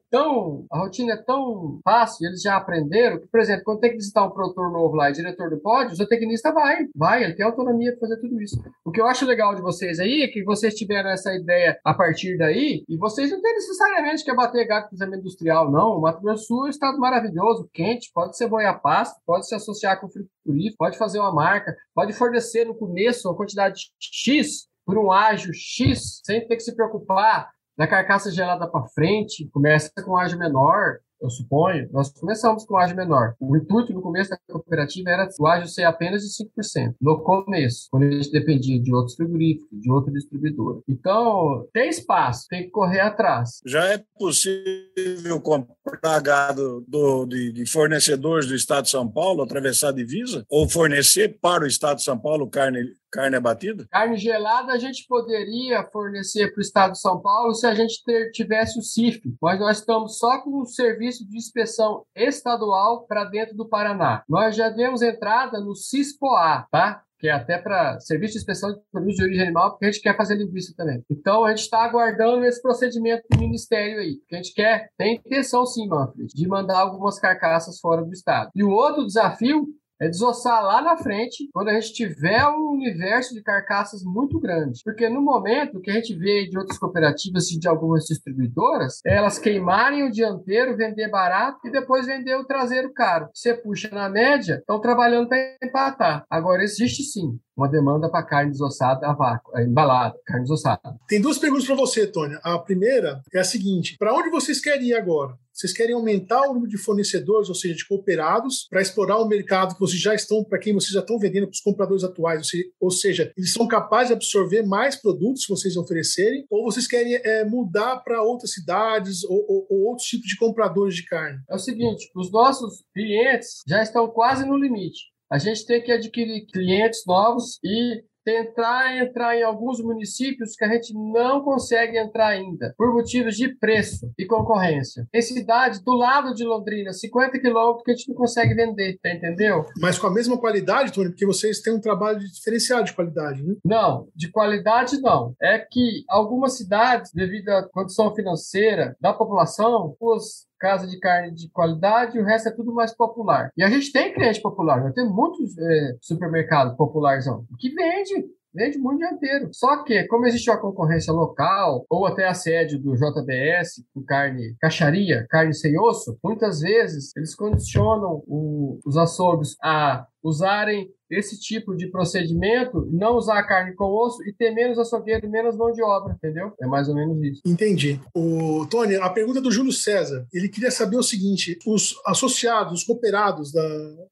tão, a rotina é tão fácil, eles já aprenderam que, por exemplo, quando tem que visitar um produtor novo lá e diretor do pódio, o zootecnista vai, vai, ele tem autonomia para fazer tudo isso. O que eu acho legal de vocês aí é que vocês tiveram essa ideia a partir daí, e vocês não têm necessariamente que abater gado com industrial, não. O Mato Grosso Sul é um estado maravilhoso, quente, pode ser boiapasto, pode se associar com frigorífico, pode fazer uma marca, pode fornecer no começo uma quantidade X por um ágio X, sem ter que se preocupar da carcaça gelada para frente, começa com ágio menor, eu suponho, nós começamos com ágio menor. O intuito no começo da cooperativa era o ágio ser apenas de 5%. No começo, quando a gente dependia de outros frigoríficos, de outro distribuidor. Então, tem espaço, tem que correr atrás. Já é possível comprar gado do, de, de, fornecedores do Estado de São Paulo, atravessar a divisa? Ou fornecer para o Estado de São Paulo carne Carne abatida? Carne gelada a gente poderia fornecer para o estado de São Paulo se a gente ter, tivesse o CIF, mas nós estamos só com o serviço de inspeção estadual para dentro do Paraná. Nós já demos entrada no CISPOA, tá? que é até para serviço de inspeção de produtos de origem animal, porque a gente quer fazer linguiça também. Então, a gente está aguardando esse procedimento do Ministério aí, porque a gente quer, tem intenção sim, Manfred, de mandar algumas carcaças fora do estado. E o outro desafio é desossar lá na frente, quando a gente tiver um universo de carcaças muito grande. Porque no momento que a gente vê de outras cooperativas e de algumas distribuidoras, é elas queimarem o dianteiro, vender barato e depois vender o traseiro caro. Você puxa na média, estão trabalhando para empatar. Agora, existe sim uma demanda para carne desossada a vácuo, embalada, carne desossada. Tem duas perguntas para você, Tônia. A primeira é a seguinte: para onde vocês querem ir agora? Vocês querem aumentar o número de fornecedores, ou seja, de cooperados, para explorar o mercado que vocês já estão, para quem vocês já estão vendendo para os compradores atuais, ou seja, eles são capazes de absorver mais produtos que vocês oferecerem, ou vocês querem é, mudar para outras cidades ou, ou, ou outros tipos de compradores de carne? É o seguinte, os nossos clientes já estão quase no limite. A gente tem que adquirir clientes novos e tentar entrar em alguns municípios que a gente não consegue entrar ainda, por motivos de preço e concorrência. Tem cidade do lado de Londrina, 50 quilômetros, que a gente não consegue vender, tá entendeu? Mas com a mesma qualidade, Tony, porque vocês têm um trabalho diferenciado de qualidade, né? Não, de qualidade não. É que algumas cidades, devido à condição financeira da população, os casa de carne de qualidade o resto é tudo mais popular. E a gente tem cliente popular, nós temos muitos é, supermercados populares que vende vende muito dianteiro. Só que, como existe uma concorrência local, ou até assédio do JBS com carne, caixaria, carne sem osso, muitas vezes eles condicionam o, os açougues a usarem esse tipo de procedimento, não usar a carne com osso e ter menos açougueiro, menos mão de obra, entendeu? É mais ou menos isso. Entendi. O Tony, a pergunta do Júlio César, ele queria saber o seguinte: os associados, os cooperados da,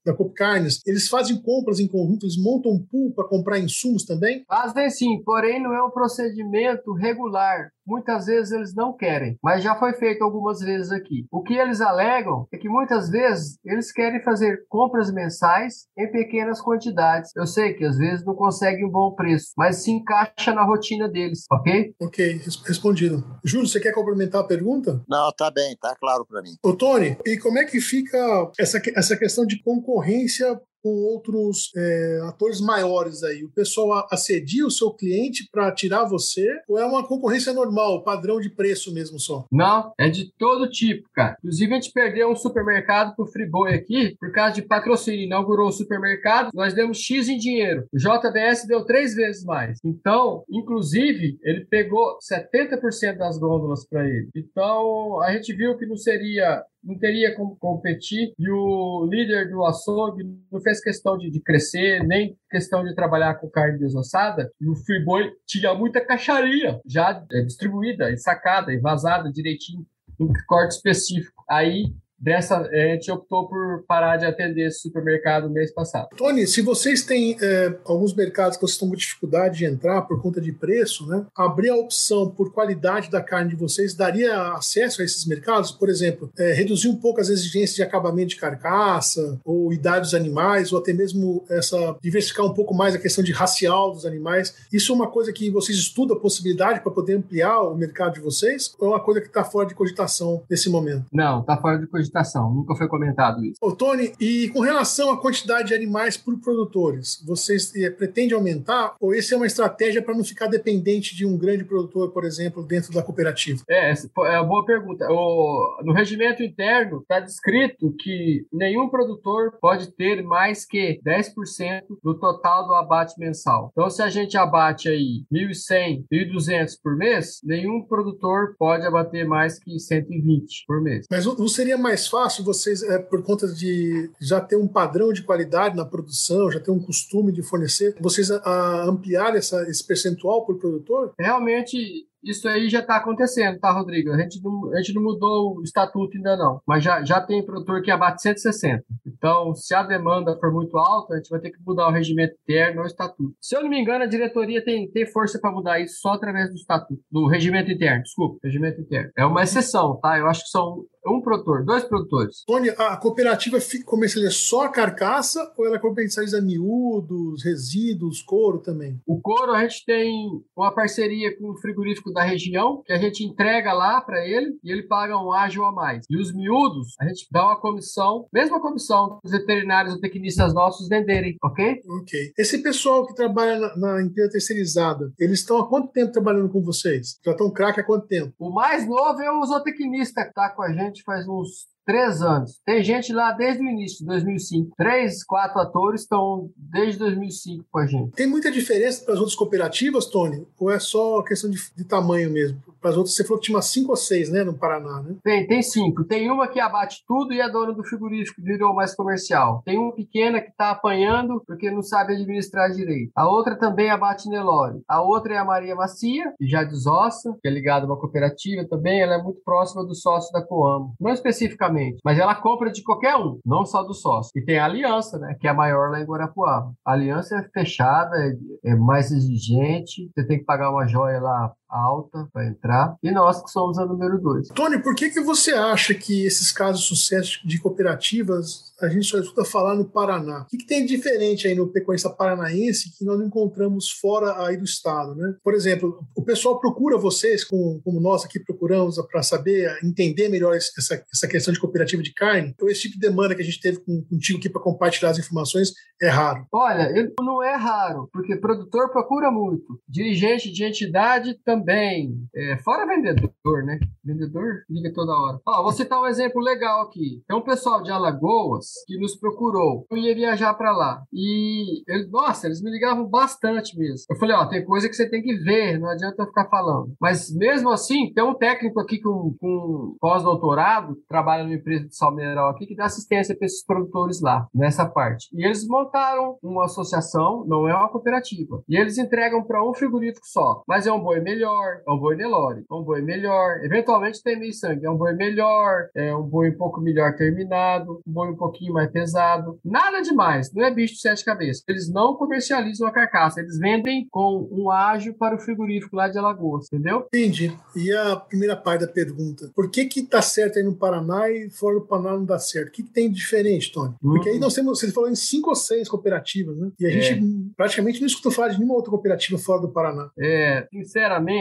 da Carnes, eles fazem compras em conjunto, eles montam um pool para comprar insumos também? Fazem sim, porém não é um procedimento regular. Muitas vezes eles não querem, mas já foi feito algumas vezes aqui. O que eles alegam é que muitas vezes eles querem fazer compras mensais em pequenas quantidades. Eu sei que às vezes não conseguem um bom preço, mas se encaixa na rotina deles, ok? Ok, respondido. Júlio, você quer complementar a pergunta? Não, tá bem, tá claro para mim. Ô, Tony, e como é que fica essa, essa questão de concorrência com outros é, atores maiores aí? O pessoal assedia o seu cliente para tirar você ou é uma concorrência normal, padrão de preço mesmo só? Não, é de todo tipo, cara. Inclusive, a gente perdeu um supermercado pro Friboi aqui por causa de patrocínio. Inaugurou o supermercado, nós demos X em dinheiro. O JBS deu três vezes mais. Então, inclusive, ele pegou 70% das gôndolas para ele. Então, a gente viu que não seria não teria como competir e o líder do açougue não fez questão de, de crescer, nem questão de trabalhar com carne desossada, e o Friboi tinha muita caixaria já é, distribuída, sacada, e vazada direitinho, em corte específico. Aí Dessa, a gente optou por parar de atender esse supermercado no mês passado. Tony, se vocês têm é, alguns mercados que vocês estão com dificuldade de entrar por conta de preço, né? Abrir a opção por qualidade da carne de vocês daria acesso a esses mercados? Por exemplo, é, reduzir um pouco as exigências de acabamento de carcaça, ou idade dos animais, ou até mesmo essa diversificar um pouco mais a questão de racial dos animais. Isso é uma coisa que vocês estudam a possibilidade para poder ampliar o mercado de vocês? Ou é uma coisa que está fora de cogitação nesse momento? Não, está fora de cogitação licitação, nunca foi comentado isso. Ô, Tony, e com relação à quantidade de animais por produtores, vocês eh, pretendem aumentar ou esse é uma estratégia para não ficar dependente de um grande produtor, por exemplo, dentro da cooperativa? É, essa é uma boa pergunta. O, no regimento interno está descrito que nenhum produtor pode ter mais que 10% do total do abate mensal. Então, se a gente abate aí 1.100, 1.200 por mês, nenhum produtor pode abater mais que 120 por mês. Mas não seria mais fácil vocês, é, por conta de já ter um padrão de qualidade na produção, já ter um costume de fornecer, vocês a, a ampliar essa, esse percentual por produtor? Realmente, isso aí já está acontecendo, tá, Rodrigo? A gente, não, a gente não mudou o estatuto ainda não, mas já, já tem produtor que abate 160. Então, se a demanda for muito alta, a gente vai ter que mudar o regimento interno ou o estatuto. Se eu não me engano, a diretoria tem, tem força para mudar isso só através do estatuto, do regimento interno, desculpa, regimento interno. É uma exceção, tá? Eu acho que são um produtor, dois produtores. Tony, a cooperativa comercializa só a carcaça ou ela comercializa miúdos, resíduos, couro também? O couro a gente tem uma parceria com o frigorífico da região, que a gente entrega lá para ele e ele paga um ágil a mais. E os miúdos, a gente dá uma comissão, mesma comissão dos veterinários ou tecnistas nossos venderem, ok? Ok. Esse pessoal que trabalha na, na empresa terceirizada, eles estão há quanto tempo trabalhando com vocês? Já estão craque há quanto tempo? O mais novo é o zootecnista que está com a gente faz uns três anos. Tem gente lá desde o início, de 2005. Três, quatro atores estão desde 2005 com a gente. Tem muita diferença para as outras cooperativas, Tony? Ou é só questão de, de tamanho mesmo? Para as outras, você falou que tinha umas cinco ou seis, né, no Paraná, né? Tem, tem cinco. Tem uma que abate tudo e é dona do frigorífico, virou mais comercial. Tem uma pequena que está apanhando porque não sabe administrar direito. A outra também abate Nelore. A outra é a Maria Macia, que já desossa, que é ligada a uma cooperativa também. Ela é muito próxima do sócio da Coamo. Não especificamente mas ela compra de qualquer um, não só do sócio. E tem a aliança, né, que é a maior lá em Guarapuava. A aliança é fechada, é, é mais exigente, você tem que pagar uma joia lá alta para entrar, e nós que somos a número dois. Tony, por que, que você acha que esses casos de sucesso de cooperativas a gente só escuta falar no Paraná? O que, que tem de diferente aí no pecuarista paranaense que nós não encontramos fora aí do estado, né? Por exemplo, o pessoal procura vocês, como, como nós aqui procuramos, para saber, entender melhor essa, essa questão de cooperativa de carne? Então, esse tipo de demanda que a gente teve contigo aqui para compartilhar as informações é raro. Olha, não é raro, porque produtor procura muito, dirigente de entidade também também, é, fora vendedor, né? Vendedor liga toda hora. Ó, vou citar um exemplo legal aqui. Tem um pessoal de Alagoas que nos procurou. Eu ia viajar para lá. E, ele, nossa, eles me ligavam bastante mesmo. Eu falei, ó, tem coisa que você tem que ver, não adianta eu ficar falando. Mas mesmo assim, tem um técnico aqui com, com pós-doutorado, trabalha numa empresa de sal mineral aqui, que dá assistência para esses produtores lá, nessa parte. E eles montaram uma associação, não é uma cooperativa. E eles entregam para um frigorífico só. Mas é um boi melhor melhor, é um boi Nelore, é um boi melhor. Eventualmente tem meio sangue, é um boi melhor, é um boi um pouco melhor terminado, um boi um pouquinho mais pesado. Nada demais, não é bicho de sete cabeças. Eles não comercializam a carcaça, eles vendem com um ágio para o frigorífico lá de Alagoas, entendeu? Entendi. E a primeira parte da pergunta, por que que tá certo aí no Paraná e fora do Paraná não dá certo? O que, que tem de diferente, Tony? Porque aí nós temos, você falou em cinco ou seis cooperativas, né? E a é. gente praticamente não escutou falar de nenhuma outra cooperativa fora do Paraná. É, sinceramente,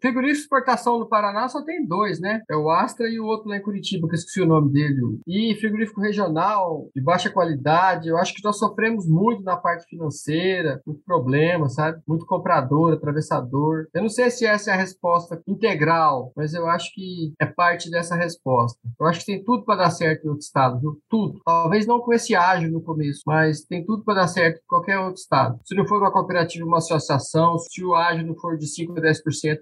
Frigorífico de exportação no Paraná só tem dois, né? É o Astra e o outro lá em Curitiba, que eu esqueci o nome dele. E frigorífico regional, de baixa qualidade. Eu acho que nós sofremos muito na parte financeira, muito problema, sabe? Muito comprador, atravessador. Eu não sei se essa é a resposta integral, mas eu acho que é parte dessa resposta. Eu acho que tem tudo para dar certo em outro estado, viu? Tudo. Talvez não com esse ágil no começo, mas tem tudo para dar certo em qualquer outro estado. Se não for uma cooperativa, uma associação, se o ágio não for de 5 a 10%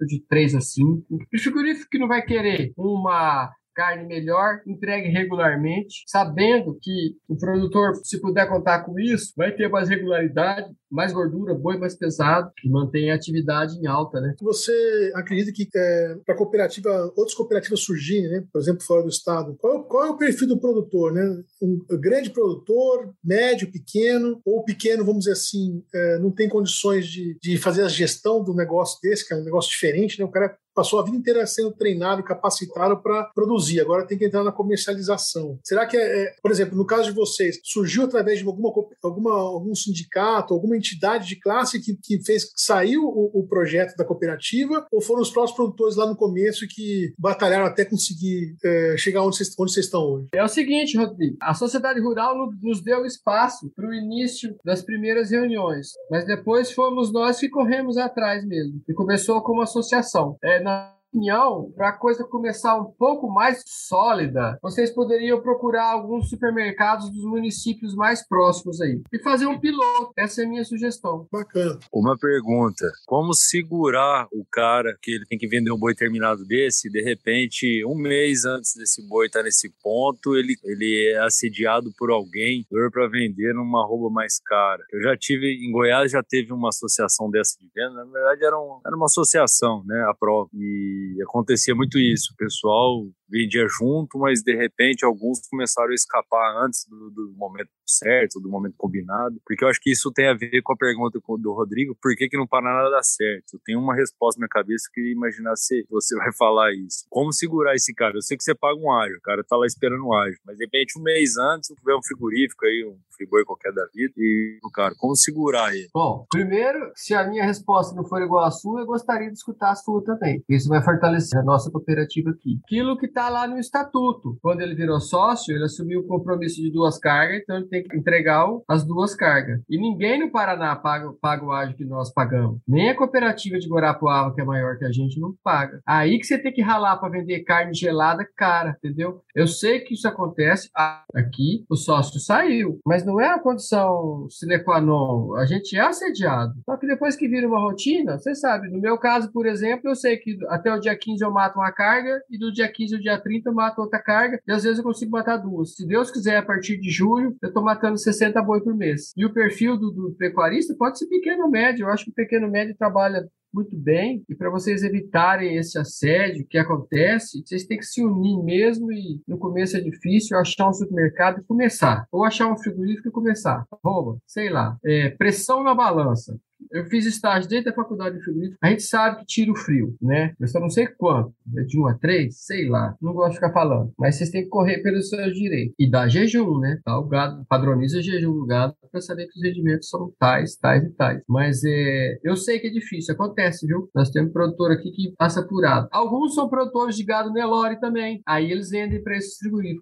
de 3 a 5. O frigorífico que não vai querer uma carne melhor, entregue regularmente, sabendo que o produtor, se puder contar com isso, vai ter mais regularidade, mais gordura, boi mais pesado e mantém a atividade em alta, né? Você acredita que é, para cooperativa, outras cooperativas surgirem, né? Por exemplo, fora do estado, qual, qual, é o perfil do produtor, né? Um grande produtor, médio, pequeno, ou pequeno, vamos dizer assim, é, não tem condições de, de fazer a gestão do negócio desse, que é um negócio diferente, né? O cara passou a vida inteira sendo treinado, capacitado para produzir, agora tem que entrar na comercialização. Será que, é, é, por exemplo, no caso de vocês, surgiu através de alguma, alguma algum sindicato, alguma entidade de classe que, que fez saiu o, o projeto da cooperativa, ou foram os próprios produtores lá no começo que batalharam até conseguir é, chegar onde vocês, onde vocês estão hoje? É o seguinte, Rodrigo, a sociedade rural nos deu espaço para o início das primeiras reuniões, mas depois fomos nós que corremos atrás mesmo, e começou como associação. É, na opinião, para a coisa começar um pouco mais sólida, vocês poderiam procurar alguns supermercados dos municípios mais próximos aí e fazer um piloto. Essa é a minha sugestão. Bacana. Uma pergunta: como segurar o cara que ele tem que vender um boi terminado desse? De repente, um mês antes desse boi estar tá nesse ponto, ele, ele é assediado por alguém para vender numa roupa mais cara. Eu já tive em Goiás, já teve uma associação dessa de venda. Na verdade, era, um, era uma associação, né? A prova. E e acontecia muito isso. O pessoal vendia junto, mas de repente alguns começaram a escapar antes do, do, momento certo, do momento combinado. Porque eu acho que isso tem a ver com a pergunta do Rodrigo: por que, que no Paraná dá certo? Tenho uma resposta na minha cabeça que imaginar se você vai [laughs] falar isso. Como segurar esse cara? Eu sei que você paga um ágio, o cara tá lá esperando um ágio, mas de repente um mês antes tiver um frigorífico aí, um friboi qualquer da vida, e o cara, como segurar ele? Bom, primeiro, se a minha resposta não for igual à sua, eu gostaria de escutar a sua também. Isso vai fortalecer a nossa cooperativa aqui. Aquilo que tá lá no estatuto. Quando ele virou sócio, ele assumiu o compromisso de duas cargas, então ele tem que entregar as duas cargas. E ninguém no Paraná paga, paga o ágio que nós pagamos. Nem a cooperativa de Guarapuava, que é maior que a gente, não paga. Aí que você tem que ralar para vender carne gelada cara, entendeu? Eu sei que isso acontece aqui, o sócio saiu, mas não é a condição sine qua non. A gente é assediado. Só que depois que vira uma rotina, você sabe, no meu caso, por exemplo, eu sei que até o dia 15 eu mato uma carga e do dia 15 ao dia 30 eu mato outra carga e às vezes eu consigo matar duas. Se Deus quiser, a partir de julho, eu estou matando 60 boi por mês. E o perfil do, do pecuarista pode ser pequeno médio. Eu acho que o pequeno médio trabalha muito bem. E para vocês evitarem esse assédio que acontece, vocês têm que se unir mesmo. E no começo é difícil achar um supermercado e começar. Ou achar um frigorífico e começar. Rouba, sei lá. É, pressão na balança. Eu fiz estágio dentro da faculdade de frigorífico. A gente sabe que tira o frio, né? Eu só não sei quanto. É de 1 a 3? Sei lá. Não gosto de ficar falando. Mas vocês têm que correr pelos seus direitos. E dá jejum, né? Tá? O gado padroniza jejum do gado para saber que os rendimentos são tais, tais e tais. Mas é, eu sei que é difícil. Acontece, viu? Nós temos produtor aqui que passa apurado. Alguns são produtores de gado Nelore também. Aí eles vendem para esses.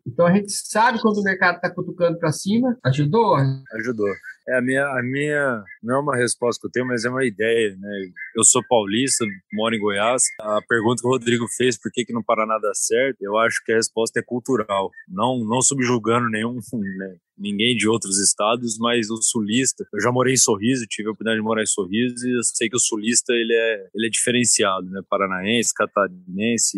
Então a gente sabe quando o mercado está cutucando para cima. Ajudou? Ajudou. É, a minha, a minha não é uma resposta que eu tenho, mas é uma ideia, né? Eu sou paulista, moro em Goiás. A pergunta que o Rodrigo fez, por que, que no Paraná dá certo, eu acho que a resposta é cultural. Não, não subjugando nenhum, [laughs] né, ninguém de outros estados, mas o sulista. Eu já morei em Sorriso, tive a oportunidade de morar em Sorriso e eu sei que o sulista ele é, ele é diferenciado, né? Paranaense, catarinense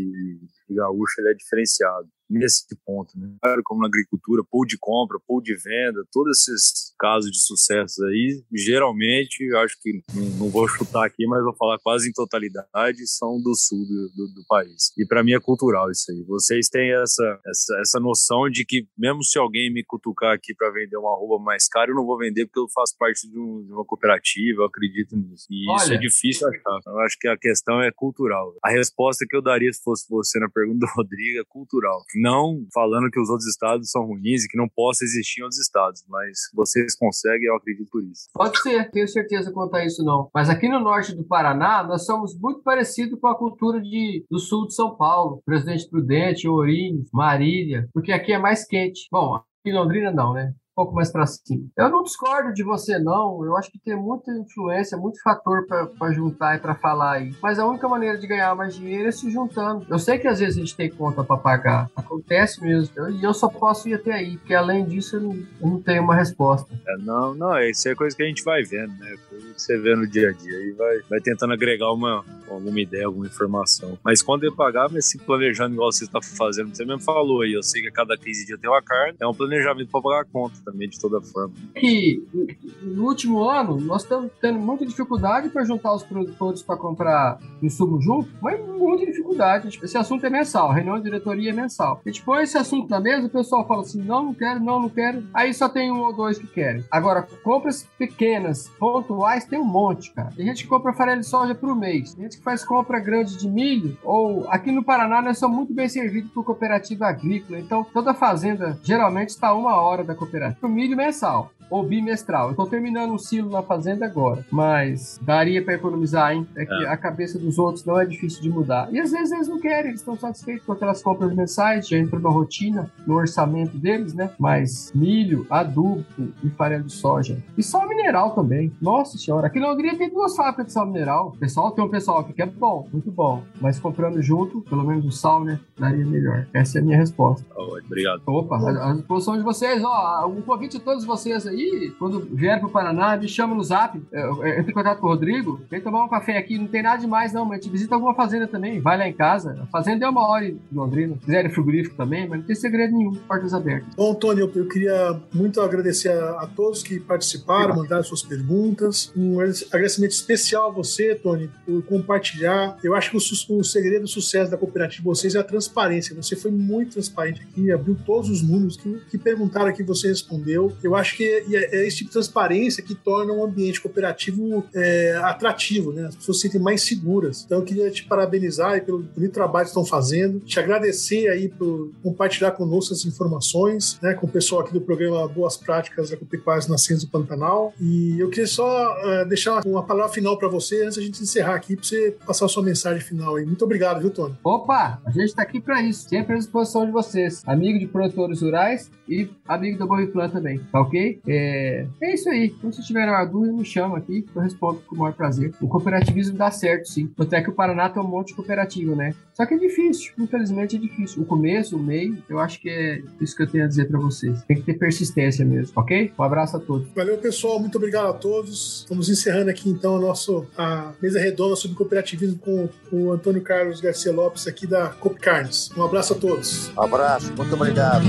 gaúcho, ele é diferenciado nesse ponto, né? Como na agricultura, pool de compra, pool de venda, todos esses casos de sucesso aí, geralmente, eu acho que não, vou [laughs] chutar aqui, mas vou falar quase em totalidade, são do sul do, do, do país. E para mim é cultural isso aí. Vocês têm essa, essa, essa noção de que mesmo se alguém me cutucar aqui para vender uma roupa mais cara, eu não vou vender porque eu faço parte de, um, de uma cooperativa, eu acredito nisso. E Olha, isso é difícil achar. Eu acho que a questão é cultural. A resposta que eu daria se fosse você na pergunta do [laughs] Rodrigo é cultural não falando que os outros estados são ruins e que não possa existir outros estados, mas vocês conseguem, eu acredito por isso. Pode ser, tenho certeza quanto a isso não. Mas aqui no norte do Paraná, nós somos muito parecidos com a cultura de, do sul de São Paulo, Presidente Prudente, Ourinhos, Marília, porque aqui é mais quente. Bom, em Londrina não, né? Pouco mais para cima. Eu não discordo de você, não. Eu acho que tem muita influência, muito fator para juntar e para falar aí. Mas a única maneira de ganhar mais dinheiro é se juntando. Eu sei que às vezes a gente tem conta para pagar. Acontece mesmo. E eu só posso ir até aí, porque além disso eu não, eu não tenho uma resposta. É, não, não, isso é coisa que a gente vai vendo, né? Coisa que você vê no dia a dia e vai, vai tentando agregar uma, alguma ideia, alguma informação. Mas quando eu pagar, vai se planejando igual você está fazendo. Você mesmo falou aí, eu sei que a cada 15 dias tem uma carne, é um planejamento para pagar a conta. Também de toda forma. E no último ano, nós estamos tendo muita dificuldade para juntar os produtores para comprar insumo junto, mas muita dificuldade. Esse assunto é mensal, reunião de diretoria é mensal. Gente põe esse assunto na mesa, o pessoal fala assim: não, não quero, não, não quero. Aí só tem um ou dois que querem. Agora, compras pequenas, pontuais, tem um monte, cara. Tem gente que compra farelo de soja por mês, tem gente que faz compra grande de milho, ou aqui no Paraná nós somos muito bem servidos por cooperativa agrícola, então toda fazenda geralmente está uma hora da cooperativa. O milho mensal ou bimestral. Eu tô terminando um silo na fazenda agora, mas daria para economizar, hein? É que é. a cabeça dos outros não é difícil de mudar. E às vezes eles não querem, eles estão satisfeitos com aquelas compras mensais, já entrou na rotina, no orçamento deles, né? Mas milho, adubo e farelo de soja. E sal mineral também. Nossa senhora, aqui na Hungria tem duas fábricas de sal mineral. O pessoal tem um pessoal aqui que é bom, muito bom. Mas comprando junto, pelo menos o sal, né? Daria melhor. Essa é a minha resposta. obrigado. Opa, a, a disposição de vocês, ó. Um convite a todos vocês aí aí, quando vier pro Paraná, me chama no zap, entre em contato com o Rodrigo, vem tomar um café aqui, não tem nada demais não, mas a gente visita alguma fazenda também, vai lá em casa. A fazenda é uma hora em Londrina, se quiser frigorífico também, mas não tem segredo nenhum, portas abertas. Bom, Tony, eu, queria muito agradecer a, a todos que participaram, mandaram suas perguntas. Um agradecimento especial a você, Tony, por compartilhar. Eu acho que o, o segredo do sucesso da cooperativa de vocês é a transparência. Você foi muito transparente aqui, abriu todos os números que, que perguntaram aqui, você respondeu. Eu acho que é, é esse tipo de transparência que torna um ambiente cooperativo é, atrativo, né? As pessoas se sentem mais seguras. Então eu queria te parabenizar pelo bonito trabalho que estão fazendo, te agradecer aí por compartilhar conosco as informações, né, com o pessoal aqui do programa Boas Práticas Agropecuárias Nascentes do Pantanal. E eu queria só uh, deixar uma palavra final para você antes da gente encerrar aqui, para você passar a sua mensagem final aí. Muito obrigado, viu, Tony? Opa, a gente está aqui para isso, sempre à disposição de vocês, amigo de produtores rurais e amigo da Boviplan também, tá ok? É, é isso aí. Então, se tiver uma dúvida, me chama aqui, eu respondo com o maior prazer. O cooperativismo dá certo, sim. Até que o Paraná tem um monte de cooperativa, né? Só que é difícil, infelizmente é difícil. O começo, o meio, eu acho que é isso que eu tenho a dizer para vocês. Tem que ter persistência mesmo, ok? Um abraço a todos. Valeu, pessoal. Muito obrigado a todos. Estamos encerrando aqui então a nossa a mesa redonda sobre cooperativismo com o Antônio Carlos Garcia Lopes aqui da Cop Carnes. Um abraço a todos. Um abraço, muito obrigado.